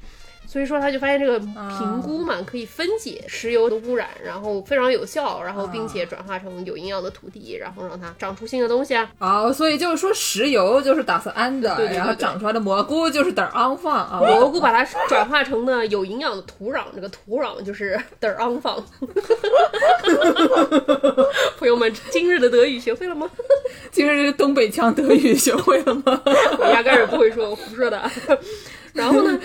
所以说，他就发现这个评估嘛，可以分解石油的污染，然后非常有效，然后并且转化成有营养的土地，然后让它长出新的东西啊。哦，所以就是说，石油就是打算安的，对对对然后长出来的蘑菇就是等安放啊。蘑菇把它转化成呢有营养的土壤，这个土壤就是得安放。朋友们，今日的德语学会了吗？今日东北腔德语学会了吗？我压根儿也不会说，我胡说的。然后呢？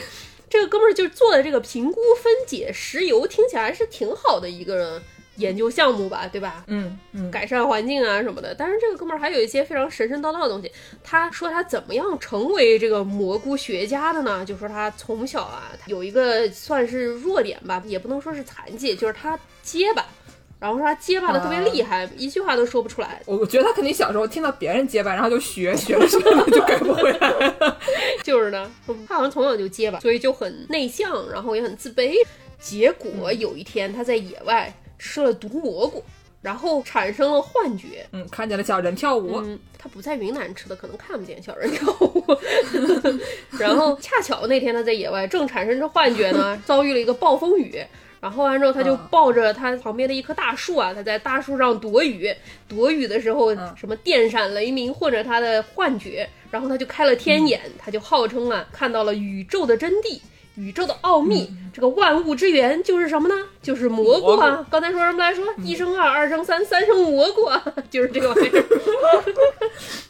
这个哥们儿就做的这个评估分解石油，听起来是挺好的一个研究项目吧，对吧？嗯嗯，改善环境啊什么的。但是这个哥们儿还有一些非常神神叨叨的东西。他说他怎么样成为这个蘑菇学家的呢？就说他从小啊，他有一个算是弱点吧，也不能说是残疾，就是他结巴。然后说他结巴的特别厉害，一句话都说不出来。我我觉得他肯定小时候听到别人结巴，然后就学学着学着就改不回来了。就是呢，他好像从小就结巴，所以就很内向，然后也很自卑。结果有一天他在野外吃了毒蘑菇，然后产生了幻觉。嗯，看见了小人跳舞。嗯，他不在云南吃的，可能看不见小人跳舞。然后恰巧那天他在野外正产生着幻觉呢，遭遇了一个暴风雨。然后完之后，他就抱着他旁边的一棵大树啊，他在大树上躲雨。躲雨的时候，什么电闪雷鸣，或者他的幻觉，然后他就开了天眼，他就号称啊，看到了宇宙的真谛。宇宙的奥秘，这个万物之源就是什么呢？就是蘑菇啊！刚才说什么来说？一生二，二生三，三生蘑菇啊！就是这个玩意儿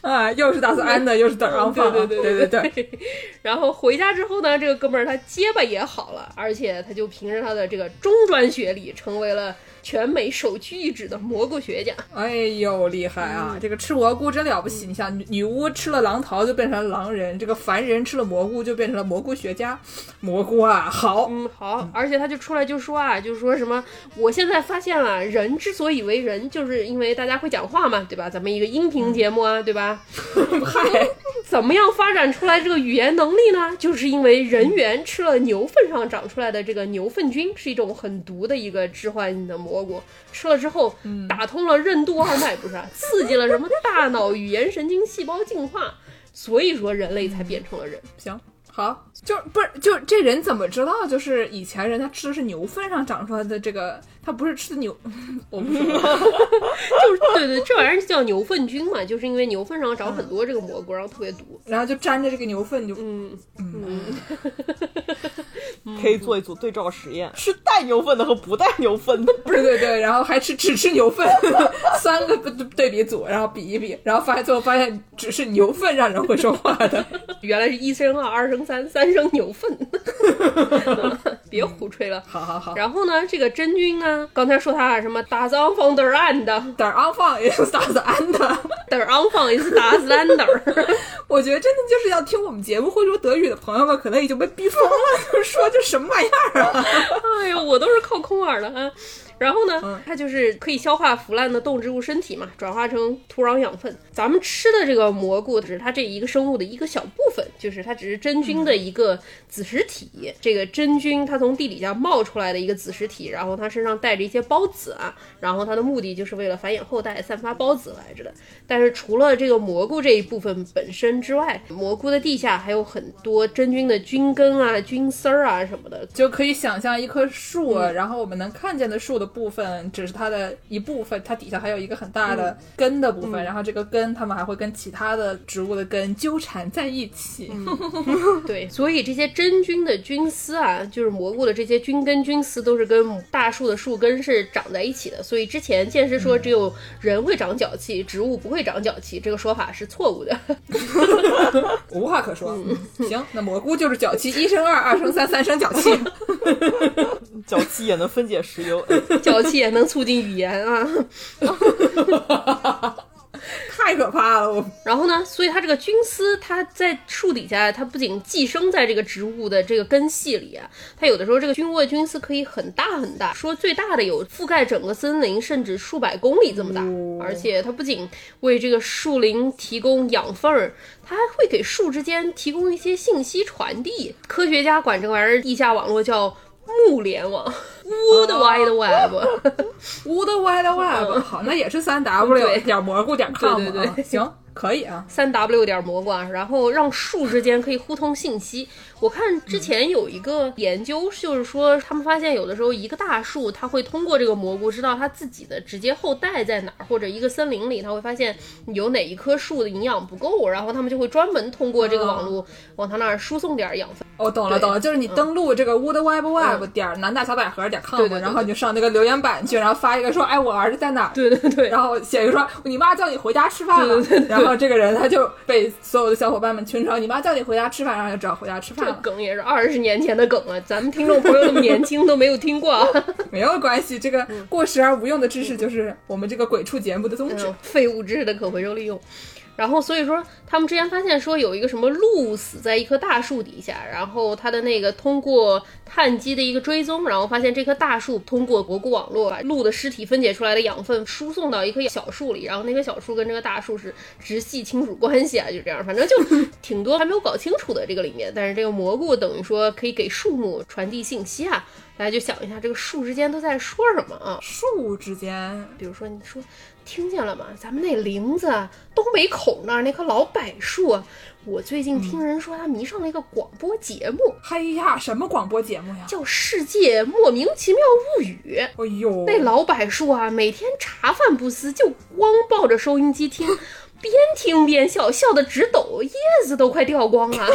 啊，又是打算安的，又是等让放，对对对对对。然后回家之后呢，这个哥们儿他结巴也好了，而且他就凭着他的这个中专学历，成为了。全美首屈一指的蘑菇学家，哎呦，厉害啊！这个吃蘑菇真了不起。你想女女巫吃了狼桃就变成了狼人，这个凡人吃了蘑菇就变成了蘑菇学家。蘑菇啊，好，嗯，好。而且他就出来就说啊，就说什么，我现在发现了，人之所以为人，就是因为大家会讲话嘛，对吧？咱们一个音频节目啊，对吧？嗨，怎么样发展出来这个语言能力呢？就是因为人猿吃了牛粪上长出来的这个牛粪菌，是一种很毒的一个致幻的蘑。蘑菇吃了之后，打通了任督二脉，不是刺激了什么大脑语言神经细胞进化，所以说人类才变成了人。行，好，就不是就这人怎么知道？就是以前人他吃的是牛粪上长出来的这个，他不是吃的牛，我不说了。就是对对，这玩意儿叫牛粪菌嘛，就是因为牛粪上长很多这个蘑菇，然后特别毒。然后就沾着这个牛粪就，嗯嗯，可以做一组对照实验，吃带牛粪的和不带牛粪的。对对对，然后还吃只吃牛粪，三个对对比组，然后比一比，然后发现最后发现只是牛粪让人会说话的。原来是一生二，二生三，三生牛粪。别胡吹了。好好好，然后呢，这个真菌呢，刚才说它什么打子昂放德尔安的，点儿昂放也是打子安的。德尔昂放也是打子兰德尔。我觉得真的就是要听我们节目会说德语的朋友们，可能已经被逼疯了，就是说这什么玩意儿啊？哎呦，我都是靠空耳的啊。然后呢，它就是可以消化腐烂的动植物身体嘛，转化成土壤养分。咱们吃的这个蘑菇只是它这一个生物的一个小部分，就是它只是真菌的一个子实体。这个真菌它从地底下冒出来的一个子实体，然后它身上带着一些孢子啊，然后它的目的就是为了繁衍后代、散发孢子来着的。但是除了这个蘑菇这一部分本身之外，蘑菇的地下还有很多真菌的菌根啊、菌丝儿啊什么的。就可以想象一棵树，然后我们能看见的树的部分只是它的一部分，它底下还有一个很大的根的部分，然后这个根它们还会跟其他的植物的根纠缠在一起。对，所以这些真菌的菌丝啊，就是蘑菇的这些菌根、菌丝，都是跟大树的树根是长在一起的。所以之前剑师说只有人会长脚气，植物不会长脚气，这个说法是错误的。无话可说。行，那蘑菇就是脚气，一生二，二生三，三生脚气。脚气也能分解石油。哎 脚气也能促进语言啊。太可怕了！我然后呢，所以它这个菌丝，它在树底下，它不仅寄生在这个植物的这个根系里啊，它有的时候这个菌窝菌丝可以很大很大，说最大的有覆盖整个森林，甚至数百公里这么大。而且它不仅为这个树林提供养分儿，它还会给树之间提供一些信息传递。科学家管这个玩意儿地下网络叫木联网 （Wood Wide Web）。Wood Wide Web，好，那也是三 W 点蘑菇点 com 对对对 行，可以啊。三 W 点蘑菇啊，然后让树之间可以互通信息。我看之前有一个研究，就是说他们发现有的时候一个大树，它会通过这个蘑菇知道它自己的直接后代在哪儿，或者一个森林里，它会发现有哪一棵树的营养不够，然后他们就会专门通过这个网络往它那儿输送点儿养分。哦，懂了懂了，就是你登录这个 Wood Wide Web 点南大小百合点 com，对对对然后你就上那个留言板去，然后发一个说，哎，我儿子在哪儿？对对对，然后写一个说你妈叫你回家吃饭了，对对对对然后这个人他就被所有的小伙伴们群嘲，你妈叫你回家吃饭，然后就只好回家吃饭这个了，梗也是二十年前的梗了，咱们听众朋友那么年轻都没有听过啊。没有关系，这个过时而无用的知识就是我们这个鬼畜节目的宗旨嗯。废物知识的可回收利用。然后所以说，他们之前发现说有一个什么鹿死在一棵大树底下，然后它的那个通过碳基的一个追踪，然后发现这棵大树通过蘑菇网络把鹿的尸体分解出来的养分输送到一棵小树里，然后那棵小树跟这个大树是直系亲属关系啊，就这样，反正就挺多还没有搞清楚的这个里面。但是这个蘑菇等于说可以给树木传递信息啊，大家就想一下这个树之间都在说什么啊？树之间，比如说，你说听见了吗？咱们那林子东北口那儿那棵老柏树，我最近听人说他迷上了一个广播节目，嘿呀，什么广播节目呀？叫《世界莫名其妙物语》。哎呦，那老柏树啊，每天茶饭不思，就光抱着收音机听，边听边笑，笑得直抖，叶子都快掉光了。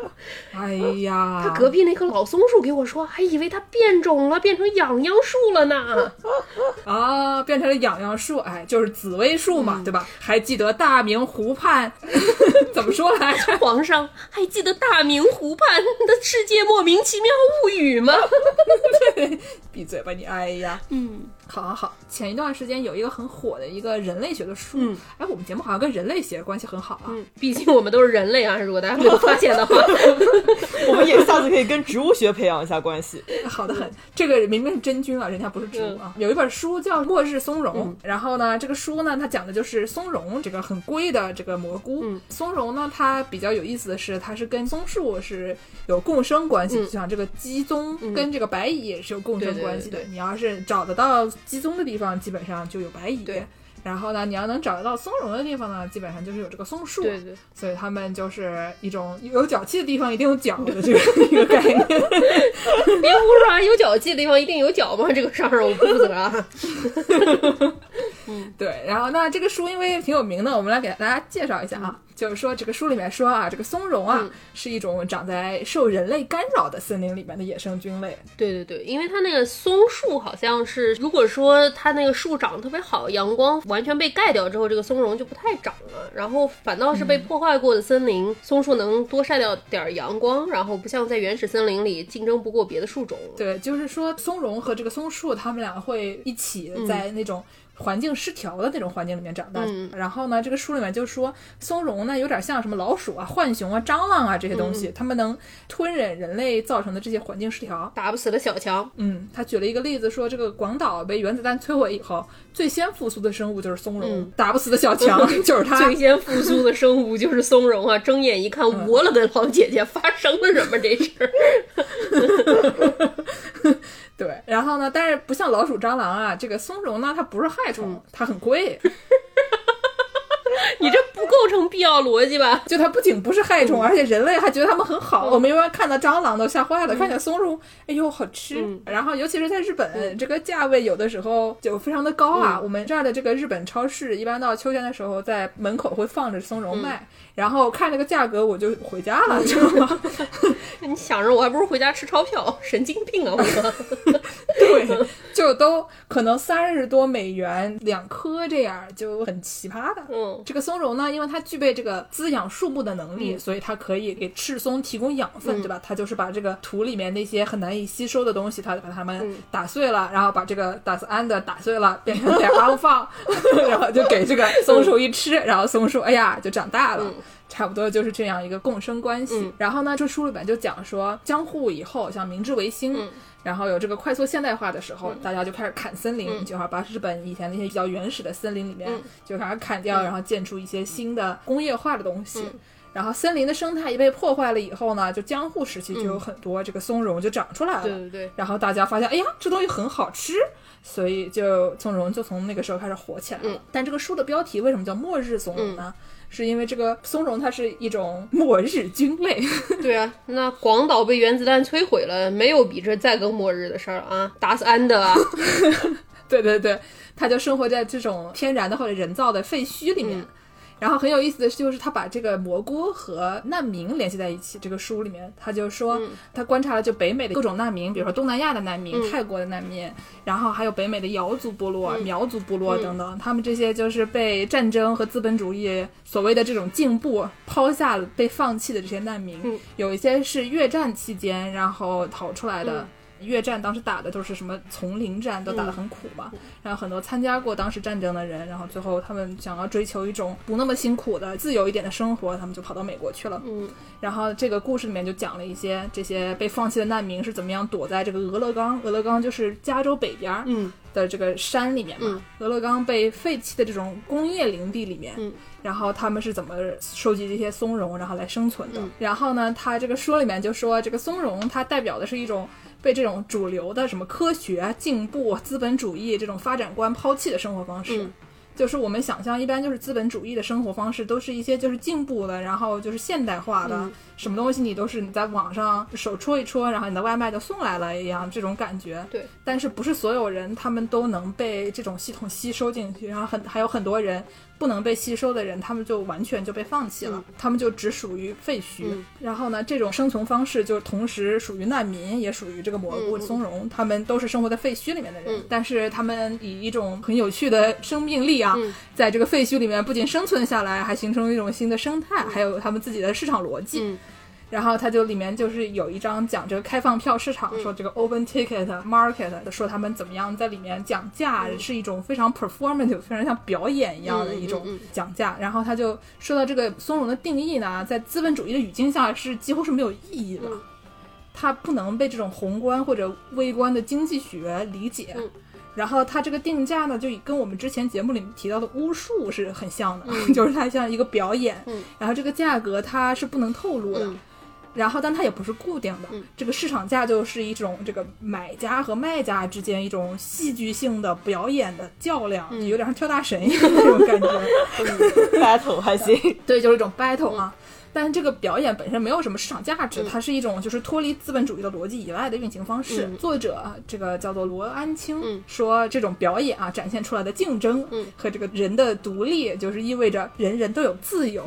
哎呀，他隔壁那棵老松树给我说，还以为它变种了，变成痒痒树了呢。啊，变成了痒痒树，哎，就是紫薇树嘛，对吧？还记得大明湖畔 怎么说来着？皇上还记得大明湖畔的世界莫名其妙物语吗？闭嘴吧你！哎呀，嗯，好好好，前一段时间有一个很火的一个人类学的书，嗯哎，我们节目好像跟人类学关系很好啊。嗯，毕竟我们都是人类啊，如果大家没有发现的话，我们也下次可以跟植物学培养一下关系。好的很，这个明明是真菌啊，人家不是植物啊。有一本书叫《末日松茸》，然后呢，这个书呢，它讲的就是松茸这个很贵的这个蘑菇。松茸呢，它比较有意思的是，它是跟松树是有共生关系，就像这个鸡枞跟这个白蚁也是有共生关系的。你要是找得到鸡枞的地方，基本上就有白蚁。对然后呢，你要能找得到松茸的地方呢，基本上就是有这个松树。对对，所以他们就是一种有脚气的地方一定有脚的这个 一个概念。别胡说啊！有脚气的地方一定有脚吗？这个事儿我不负责啊。对，然后那这个书因为挺有名的，我们来给大家介绍一下啊。就是说这个书里面说啊，这个松茸啊、是一种长在受人类干扰的森林里面的野生菌类。对对对，因为它那个松树好像是，如果说它那个树长得特别好，阳光完全被盖掉之后，这个松茸就不太长了。然后反倒是被破坏过的森林，松树能多晒掉点儿阳光，然后不像在原始森林里竞争不过别的树种。对，就是说松茸和这个松树，它们俩会一起在那种。环境失调的那种环境里面长大，然后呢，这个书里面就说松茸呢有点像什么老鼠啊、浣熊啊、蟑螂啊这些东西，它们能吞忍人类造成的这些环境失调。打不死的小强，嗯，他举了一个例子说，这个广岛被原子弹摧毁以后，最先复苏的生物就是松茸，打不死的小强 就是它。最先复苏的生物就是松茸啊！睁眼一看，我了个老姐姐，发生了什么这事儿？对，然后呢？但是不像老鼠、蟑螂啊，这个松茸呢，它不是害虫，它很贵。你这不构成必要逻辑吧？就它不仅不是害虫，而且人类还觉得它们很好。我们一般看到蟑螂都吓坏了，看见松茸，哎呦好吃。然后尤其是在日本，这个价位有的时候就非常的高啊。我们这儿的这个日本超市，一般到秋天的时候，在门口会放着松茸卖。然后看这个价格，我就回家了，知道吗？你想着我还不如回家吃钞票，神经病啊！我 对，就都可能三十多美元两颗这样，就很奇葩的。嗯，这个松茸呢，因为它具备这个滋养树木的能力，所以它可以给赤松提供养分，对吧？它就是把这个土里面那些很难以吸收的东西，它把它们打碎了，然后把这个打斯安的打碎了，变成点阿放，然后就给这个松鼠一吃，然后松鼠哎呀就长大了。差不多就是这样一个共生关系。然后呢，这书里边就讲说，江户以后，像明治维新，然后有这个快速现代化的时候，大家就开始砍森林，就好把日本以前那些比较原始的森林里面就开始砍掉，然后建出一些新的工业化的东西。然后森林的生态一被破坏了以后呢，就江户时期就有很多这个松茸就长出来了。对对对。然后大家发现，哎呀，这东西很好吃，所以就松茸就从那个时候开始火起来了。但这个书的标题为什么叫末日松茸呢？是因为这个松茸它是一种 末日菌类，对啊，那广岛被原子弹摧毁了，没有比这再更末日的事儿啊！打死安德啊！对对对，它就生活在这种天然的或者人造的废墟里面。然后很有意思的是就是他把这个蘑菇和难民联系在一起。这个书里面他就说，他观察了就北美的各种难民，比如说东南亚的难民、泰国的难民，然后还有北美的瑶族部落、苗族部落等等，他们这些就是被战争和资本主义所谓的这种进步抛下、被放弃的这些难民，有一些是越战期间然后逃出来的。越战当时打的都是什么丛林战，都打得很苦嘛。然后很多参加过当时战争的人，然后最后他们想要追求一种不那么辛苦的、自由一点的生活，他们就跑到美国去了。嗯。然后这个故事里面就讲了一些这些被放弃的难民是怎么样躲在这个俄勒冈，俄勒冈就是加州北边的这个山里面嘛。俄勒冈被废弃的这种工业林地里面，嗯然后他们是怎么收集这些松茸，然后来生存的？然后呢，他这个书里面就说，这个松茸它代表的是一种。被这种主流的什么科学进步、资本主义这种发展观抛弃的生活方式，就是我们想象一般就是资本主义的生活方式，都是一些就是进步的，然后就是现代化的，什么东西你都是你在网上手戳一戳，然后你的外卖就送来了一样这种感觉。对，但是不是所有人他们都能被这种系统吸收进去，然后很还有很多人。不能被吸收的人，他们就完全就被放弃了，他们就只属于废墟。然后呢，这种生存方式就同时属于难民，也属于这个蘑菇松茸，他们都是生活在废墟里面的人。但是他们以一种很有趣的生命力啊，在这个废墟里面不仅生存下来，还形成一种新的生态，还有他们自己的市场逻辑。然后他就里面就是有一章讲这个开放票市场，说这个 open ticket market，说他们怎么样在里面讲价，是一种非常 performative，非常像表演一样的一种讲价。然后他就说到这个松茸的定义呢，在资本主义的语境下是几乎是没有意义的，它不能被这种宏观或者微观的经济学理解。然后它这个定价呢，就跟我们之前节目里面提到的巫术是很像的，就是它像一个表演。然后这个价格它是不能透露的。然后但它也不是固定的，这个市场价就是一种这个买家和卖家之间一种戏剧性的表演的较量，有点像跳大神一样那种感觉。battle 还行，对，就是一种 battle 啊。但这个表演本身没有什么市场价值，它是一种就是脱离资本主义的逻辑以外的运行方式。作者啊这个叫做罗安清、说，这种表演啊展现出来的竞争和这个人的独立，就是意味着人人都有自由。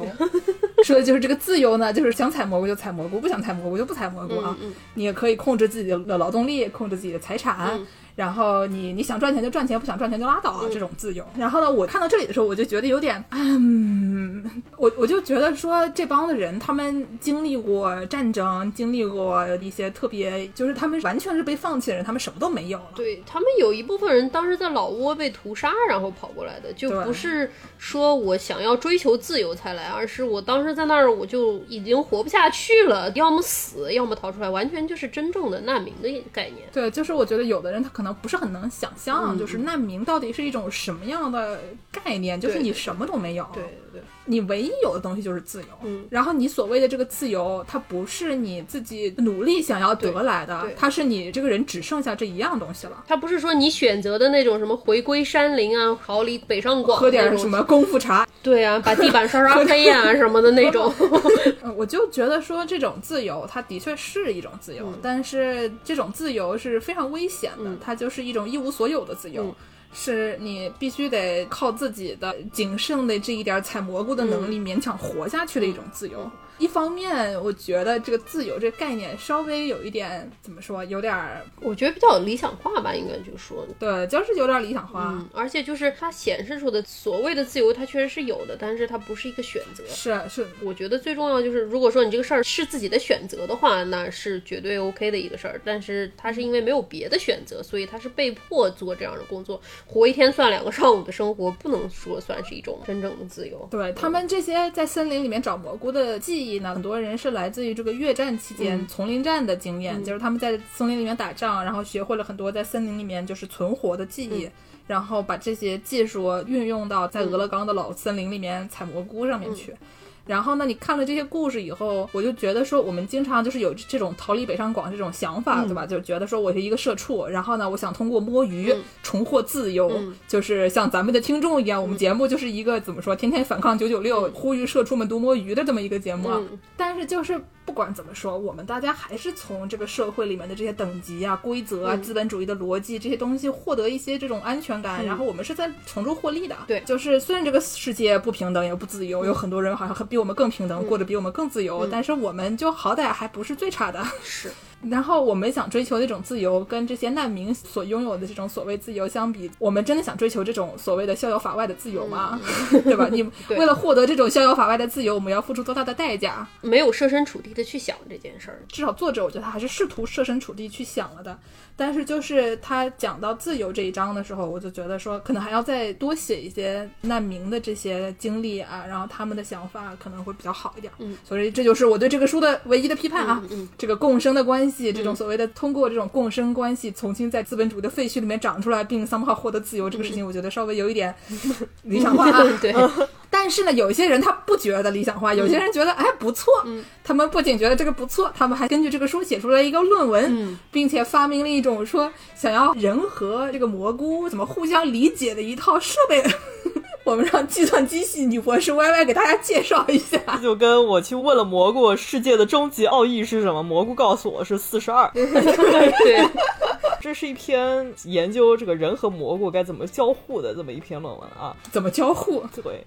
说的就是这个自由呢，就是想采蘑菇就采蘑菇，不想采蘑菇就不采蘑菇啊。你也可以控制自己的劳动力，控制自己的财产。然后你你想赚钱就赚钱，不想赚钱就拉倒啊，这种自由。然后呢，我看到这里的时候，我就觉得有点，嗯，我我就觉得说这帮的人，他们经历过战争，经历过一些特别，就是他们完全是被放弃的人，他们什么都没有了。对他们有一部分人当时在老挝被屠杀，然后跑过来的，就不是说我想要追求自由才来，而是我当时在那儿我就已经活不下去了，要么死，要么逃出来，完全就是真正的难民的概念。对，就是我觉得有的人他可能不是很能想象，就是难民到底是一种什么样的概念，就是你什么都没有，对对你唯一有的东西就是自由。嗯，然后你所谓的这个自由，它不是你自己努力想要得来的它是你这个人只剩下这一样东西了。它不是说你选择的那种什么回归山林啊，逃离北上广喝点什么功夫茶，对啊，把地板刷刷黑啊什么的那种。嗯，我就觉得说这种自由，它的确是一种自由，但是这种自由是非常危险的，它就是一种一无所有的自由。是你必须得靠自己的仅剩的这一点采蘑菇的能力勉强活下去的一种自由。一方面，我觉得这个自由这个概念稍微有一点怎么说，有点儿我觉得比较理想化吧，应该就说。对，就是有点理想化。嗯，而且就是它显示出的所谓的自由，它确实是有的，但是它不是一个选择。是是，我觉得最重要就是，如果说你这个事儿是自己的选择的话，那是绝对 OK 的一个事儿。但是他是因为没有别的选择，所以他是被迫做这样的工作，活一天算两个上午的生活，不能说算是一种真正的自由。对他们这些在森林里面找蘑菇的记忆呢，很多人是来自于这个越战期间丛林战的经验，就是他们在森林里面打仗，然后学会了很多在森林里面就是存活的记忆。然后把这些技术运用到在俄勒冈的老森林里面采蘑菇上面去。然后呢，你看了这些故事以后，我就觉得说，我们经常就是有这种逃离北上广这种想法，对吧？就觉得说我是一个社畜，然后呢，我想通过摸鱼、重获自由，就是像咱们的听众一样，我们节目就是一个怎么说，天天反抗九九六，呼吁社畜们多摸鱼的这么一个节目。啊。但是就是不管怎么说，我们大家还是从这个社会里面的这些等级啊、规则啊、资本主义的逻辑这些东西获得一些这种安全感，然后我们是在从中获利的。对。就是虽然这个世界不平等也不自由，有很多人好像比我们更平等，过得比我们更自由，但是我们就好歹还不是最差的。是，然后我们想追求那种自由，跟这些难民所拥有的这种所谓自由相比，我们真的想追求这种所谓的逍遥法外的自由吗？对吧？你 对为了获得这种逍遥法外的自由，我们要付出多大的代价？没有设身处地的去想这件事儿。至少作者我觉得他还是试图设身处地去想了的。但是就是他讲到自由这一章的时候，我就觉得说，可能还要再多写一些难民的这些经历啊，然后他们的想法可能会比较好一点。嗯，所以这就是我对这个书的唯一的批判啊。嗯嗯这个共生的关系，这种所谓的通过这种共生关系重新在资本主义的废墟里面长出来，并 somehow 获得自由，这个事情我觉得稍微有一点 理想化啊。对，但是呢，有一些人他不觉得理想化，有些人觉得哎不错，他们不仅觉得这个不错，他们还根据这个书写出了一个论文，并且发明了一种说想要人和这个蘑菇怎么互相理解的一套设备。我们让计算机系女博士 Y Y 给大家介绍一下。就跟我去问了蘑菇世界的终极奥义是什么，蘑菇告诉我是四十二。对，这是一篇研究这个人和蘑菇该怎么交互的这么一篇论文啊。怎么交互？对，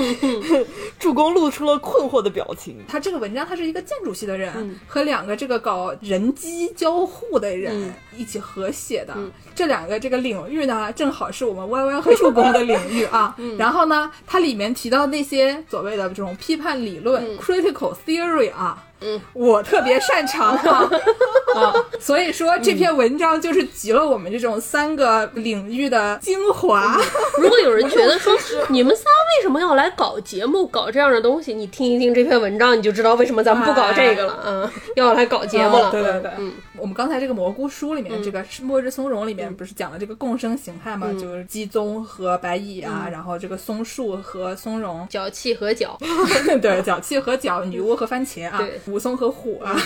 助攻露出了困惑的表情。他这个文章，他是一个建筑系的人、和两个这个搞人机交互的人一起合写的。这两个这个领域呢，正好是我们 Y Y 和助攻的领域啊。然后呢，它里面提到那些所谓的这种批判理论、critical theory 啊。嗯，我特别擅长啊 啊，所以说这篇文章就是集了我们这种三个领域的精华。如果有人觉得说 你们仨为什么要来搞节目、搞这样的东西，你听一听这篇文章，你就知道为什么咱们不搞这个了。嗯，要来搞节目了。对对对，嗯。我们刚才这个蘑菇书里面，这个《末日松茸》里面不是讲了这个共生形态嘛？就是鸡枞和白蚁啊，然后这个松树和松茸，脚气和脚，对，脚气和脚，女巫和番茄啊，武松和虎啊，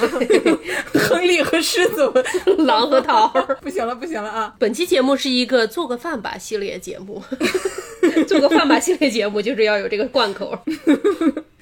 亨利和狮子，狼和桃儿。不行了，不行了啊！本期节目是一个做个饭吧系列节目，做个饭吧系列节目就是要有这个贯口。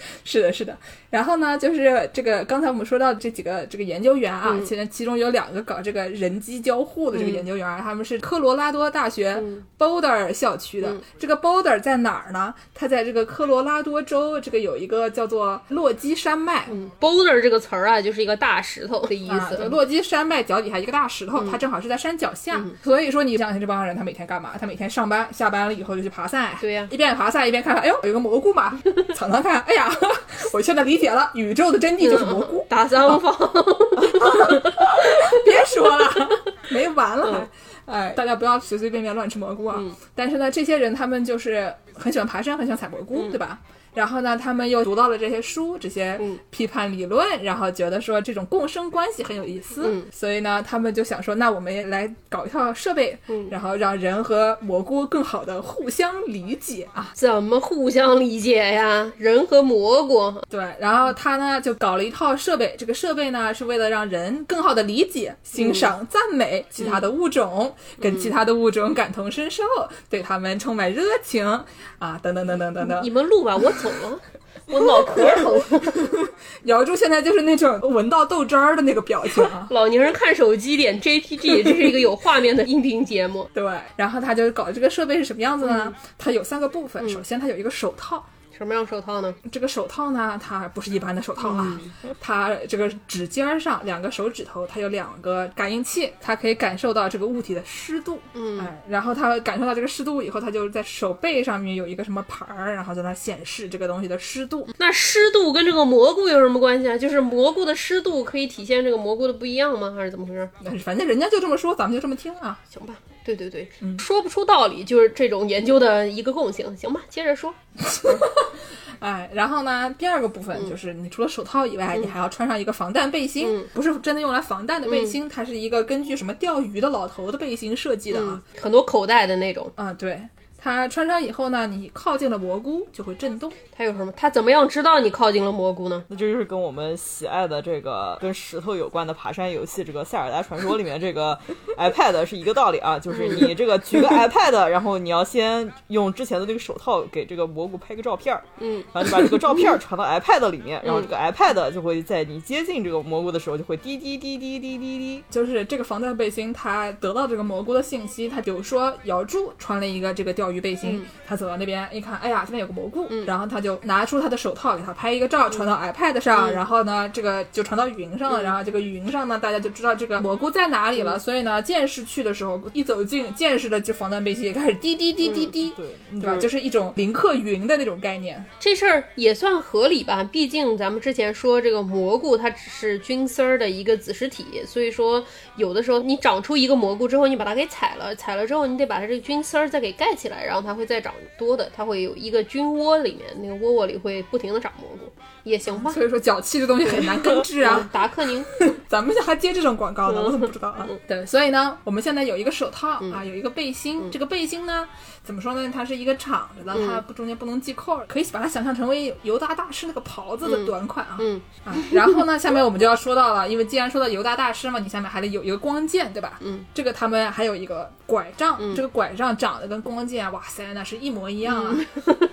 是的，是的。然后呢，就是这个刚才我们说到的这几个这个研究员啊，现在其中有两个搞这个人机交互的这个研究员，他们是科罗拉多大学 Boulder 校区的。这个 Boulder 在哪儿呢？它在这个科罗拉多州，这个有一个叫做落基山脉。boulder 这个词儿啊，就是一个大石头的意啊，思。对落基山脉脚底下一个大石头，它正好是在山脚下，所以说你想想这帮人，他每天干嘛？他每天上班下班了以后就去爬山，对呀一边爬山一边看看，哎呦，有个蘑菇嘛，尝尝看，哎呀，我现在理解了，宇宙的真谛就是蘑菇，打三方，别说了，没完了还。哎，大家不要随随便便乱吃蘑菇啊！但是呢，这些人他们就是很喜欢爬山，很喜欢采蘑菇，对吧？然后呢，他们又读到了这些书，这些批判理论，然后觉得说这种共生关系很有意思，所以呢，他们就想说，那我们也来搞一套设备，然后让人和蘑菇更好的互相理解啊。怎么互相理解呀？人和蘑菇，对，然后他呢就搞了一套设备，这个设备呢是为了让人更好的理解、欣赏、赞美其他的物种，跟其他的物种感同身受，对他们充满热情啊，等等等等等等你。们录吧，我走了，我脑壳疼。姚柱现在就是那种闻到豆汁儿的那个表情啊。老年人看手机点 JPG，这是一个有画面的音频节目。对，然后他就搞这个设备是什么样子呢？它有三个部分，首先它有一个手套，什么样手套呢？这个手套呢，它不是一般的手套啊，它这个指尖儿上两个手指头，它有两个感应器，它可以感受到这个物体的湿度，嗯，哎，然后它感受到这个湿度以后，它就在手背上面有一个什么牌儿，然后在那显示这个东西的湿度。那湿度跟这个蘑菇有什么关系啊？就是蘑菇的湿度可以体现这个蘑菇的不一样吗？还是怎么回事？但是反正人家就这么说，咱们就这么听啊。行吧，对对对，说不出道理就是这种研究的一个共性。行吧，接着说。哎，然后呢，第二个部分就是你除了手套以外，你还要穿上一个防弹背心，不是真的用来防弹的背心，它是一个根据什么钓鱼的老头的背心设计的啊。很多口袋的那种，啊，对，它穿上以后呢，你靠近了蘑菇就会震动。它有什么？它怎么样知道你靠近了蘑菇呢？那这就是跟我们喜爱的这个跟石头有关的爬山游戏，这个《塞尔达传说》里面这个 iPad 是一个道理啊，就是你这个举个 iPad，然后你要先用之前的那个手套给这个蘑菇拍个照片儿，嗯，然后你把这个照片儿传到 iPad 里面，然后这个 iPad 就会在你接近这个蘑菇的时候就会滴滴滴滴滴滴滴，就是这个防弹背心，它得到这个蘑菇的信息，它比如说瑶柱穿了一个这个钓鱼背心，他走到那边一看，哎呀，这边有个蘑菇，然后他就拿出他的手套给他拍一个照，传到 iPad 上，然后呢，这个就传到云上了，然后这个云上呢，大家就知道这个蘑菇在哪里了，所以呢，剑士去的时候一走近，剑士的这防弹背心也开始滴滴滴滴滴，对，对吧？就是一种林克云的那种概念。这事儿也算合理吧，毕竟咱们之前说这个蘑菇它只是菌丝儿的一个子实体，所以说有的时候你长出一个蘑菇之后，你把它给采了，采了之后你得把它这个菌丝儿再给盖起来，然后它会再长多的，它会有一个菌窝里面那个窝窝里会不停的长蘑菇，也行吧。所以说脚气这东西很难根治啊。达克宁，咱们还接这种广告呢，我怎么不知道啊？对，所以呢，我们现在有一个手套啊，有一个背心。这个背心呢，怎么说呢？它是一个敞着的，它不中间不能系扣儿，可以把它想象成为犹大大师那个袍子的短款啊。嗯啊，然后呢，下面我们就要说到了，因为既然说到犹大大师嘛，你下面还得有一个光剑，对吧？嗯，这个他们还有一个拐杖，这个拐杖长得跟光剑，哇塞，那是一模一样啊。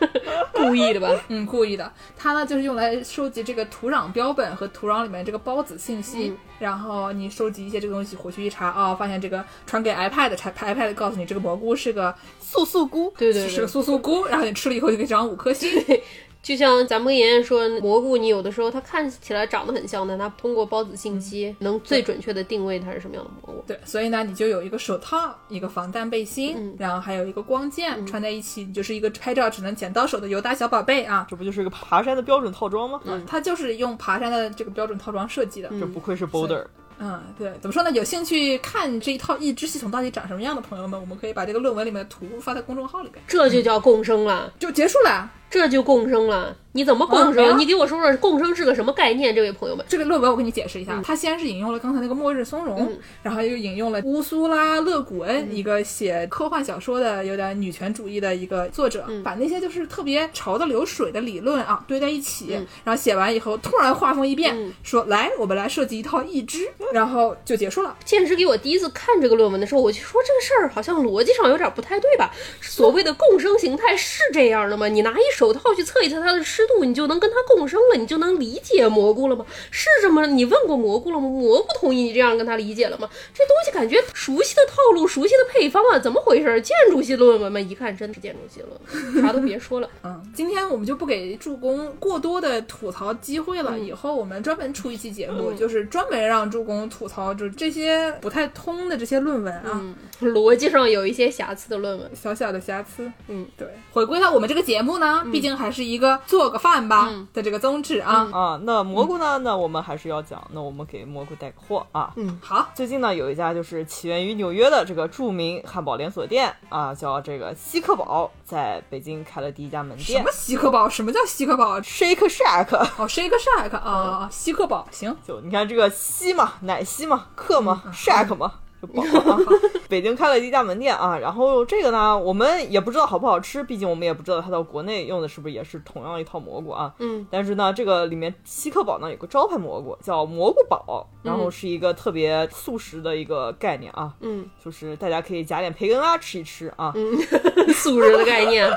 故意的吧？嗯，故意的。它呢就是用来收集这个土壤标本和土壤里面这个孢子信息，然后你收集一些这个东西回去一查，哦，发现这个传给 iPad，查 iPad 告诉你这个蘑菇是个素素菇，对对对是个素素菇，然后你吃了以后就可以长五颗星。就像咱们跟妍妍说，蘑菇你有的时候它看起来长得很像，但它通过孢子信息能最准确的定位它是什么样的蘑菇。对，所以呢，你就有一个手套，一个防弹背心，然后还有一个光剑，穿在一起，你就是一个拍照只能捡到手的犹大小宝贝啊。这不就是一个爬山的标准套装吗？嗯它就是用爬山的这个标准套装设计的。这不愧是 Boulder。嗯，对，怎么说呢？有兴趣看这一套义肢系统到底长什么样的朋友们，我们可以把这个论文里面的图发在公众号里边，这就叫共生了。就结束了。这就共生了。你怎么共生？啊你给我说说共生是个什么概念，这位朋友们。这个论文我给你解释一下，它先是引用了刚才那个末日松茸，然后又引用了乌苏拉·勒古恩，一个写科幻小说的有点女权主义的一个作者，把那些就是特别潮的流水的理论啊堆在一起，然后写完以后突然画风一变，说来我们来设计一套义肢，然后就结束了。现实给我第一次看这个论文的时候，我就说这个事儿好像逻辑上有点不太对吧？所谓的共生形态是这样的吗？你拿一手套去测一测它的湿度，你就能跟它共生了，你就能理解蘑菇了吗？是这么？你问过蘑菇了吗？蘑菇同意你这样跟它理解了吗？这东西感觉熟悉的套路、熟悉的配方啊，怎么回事？建筑系论文嘛？一看真是建筑系论文，啥都别说了。嗯，今天我们就不给助攻过多的吐槽机会了，以后我们专门出一期节目，就是专门让助攻吐槽就这些不太通的这些论文啊。逻辑上有一些瑕疵的论文，小小的瑕疵，嗯，对。回归到我们这个节目呢，毕竟还是一个做个饭吧的这个宗旨啊。啊，那蘑菇呢？那我们还是要讲，那我们给蘑菇带个货啊。嗯好，最近呢，有一家就是起源于纽约的这个著名汉堡连锁店啊，叫这个西克堡，在北京开了第一家门店什么。西克堡？什么叫西克堡？Shake Shack，哦，Shake Shack 啊，西克堡行。就你看这个西嘛，奶昔嘛，克嘛，Shack 嘛。就宝啊！北京开了一家门店啊，然后这个呢，我们也不知道好不好吃，毕竟我们也不知道它到国内用的是不是也是同样一套蘑菇啊。嗯，但是呢，这个里面西克堡呢有个招牌蘑菇叫蘑菇堡，然后是一个特别素食的一个概念啊，嗯，就是大家可以加点培根啊吃一吃啊。嗯 素食的概念，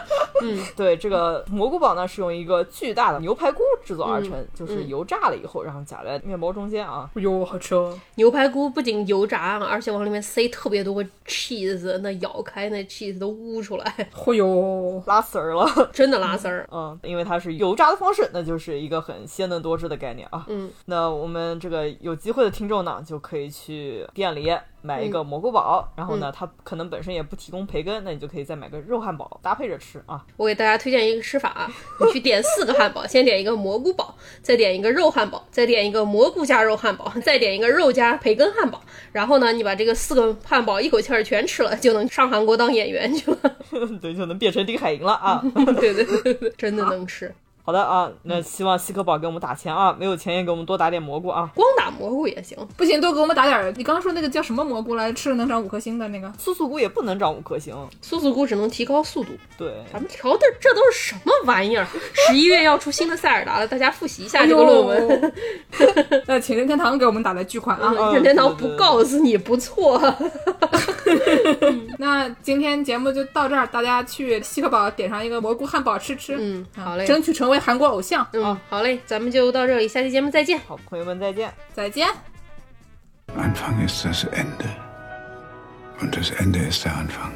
嗯对，这个蘑菇堡呢是用一个巨大的牛排菇制作而成，就是油炸了以后，然后夹在面包中间啊。哎呦，好吃哦！牛排菇不仅油炸，而且往里面塞特别多 cheese，那咬开那 cheese 都呜出来，哎呦，拉丝儿了，真的拉丝儿。嗯，因为它是油炸的方式，那就是一个很鲜嫩多汁的概念啊。嗯，那我们这个有机会的听众呢，就可以去店里买一个蘑菇堡，然后呢，它可能本身也不提供培根，那你就可以再买个肉汉堡搭配着吃啊。我给大家推荐一个吃法啊，你去点四个汉堡，先点一个蘑菇堡，再点一个肉汉堡，再点一个蘑菇加肉汉堡，再点一个肉加培根汉堡。然后呢，你把这个四个汉堡一口气儿全吃了，就能上韩国当演员去了。对，就能变成丁海寅了啊。对对对对，真的能吃。好的啊，那希望西克宝给我们打钱啊，没有钱也给我们多打点蘑菇啊。光打蘑菇也行，不行，多给我们打点儿。你刚刚说那个叫什么蘑菇来？吃了能长五颗星的那个？素素菇也不能长五颗星，素素菇只能提高速度。对，咱们调的这都是什么玩意儿？十一月要出新的塞尔达了，大家复习一下这个论文。文。那请任天堂给我们打来巨款啊！嗯任天堂不告诉你不错。那今天节目就到这儿，大家去西克宝点上一个蘑菇汉堡吃吃，嗯，好嘞，争取成为韩国偶像。嗯，好嘞，咱们就到这里，下期节目再见。好，朋友们再见。再见。Anfang ist das Ende. Und das Ende ist der Anfang.